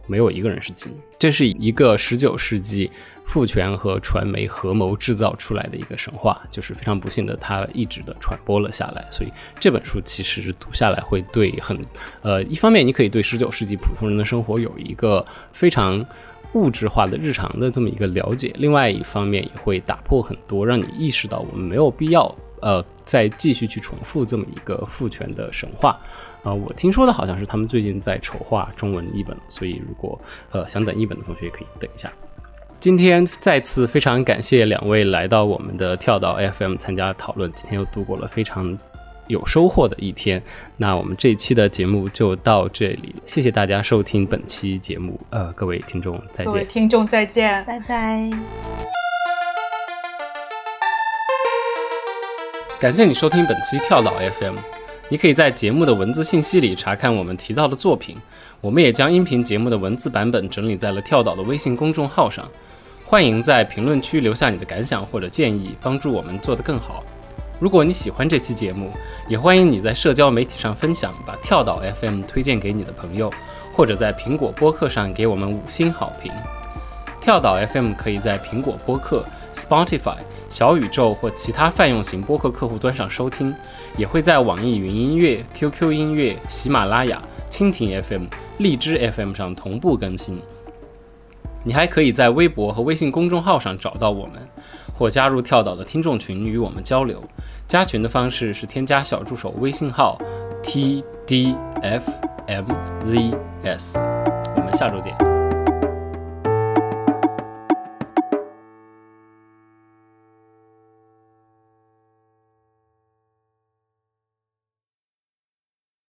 没有一个人是妓女，这是一个十九世纪。父权和传媒合谋制造出来的一个神话，就是非常不幸的，它一直的传播了下来。所以这本书其实读下来会对很，呃，一方面你可以对十九世纪普通人的生活有一个非常物质化的日常的这么一个了解，另外一方面也会打破很多，让你意识到我们没有必要呃再继续去重复这么一个父权的神话。啊，我听说的好像是他们最近在筹划中文译本，所以如果呃想等译本的同学也可以等一下。今天再次非常感谢两位来到我们的跳岛 FM 参加讨论，今天又度过了非常有收获的一天。那我们这一期的节目就到这里，谢谢大家收听本期节目，呃，各位听众再见。各位听众再见，拜拜。感谢你收听本期跳岛 FM。你可以在节目的文字信息里查看我们提到的作品，我们也将音频节目的文字版本整理在了跳岛的微信公众号上。欢迎在评论区留下你的感想或者建议，帮助我们做得更好。如果你喜欢这期节目，也欢迎你在社交媒体上分享，把跳岛 FM 推荐给你的朋友，或者在苹果播客上给我们五星好评。跳岛 FM 可以在苹果播客、Spotify。小宇宙或其他泛用型播客客户端上收听，也会在网易云音乐、QQ 音乐、喜马拉雅、蜻蜓 FM、荔枝 FM 上同步更新。你还可以在微博和微信公众号上找到我们，或加入跳岛的听众群与我们交流。加群的方式是添加小助手微信号 tdfmzs。我们下周见。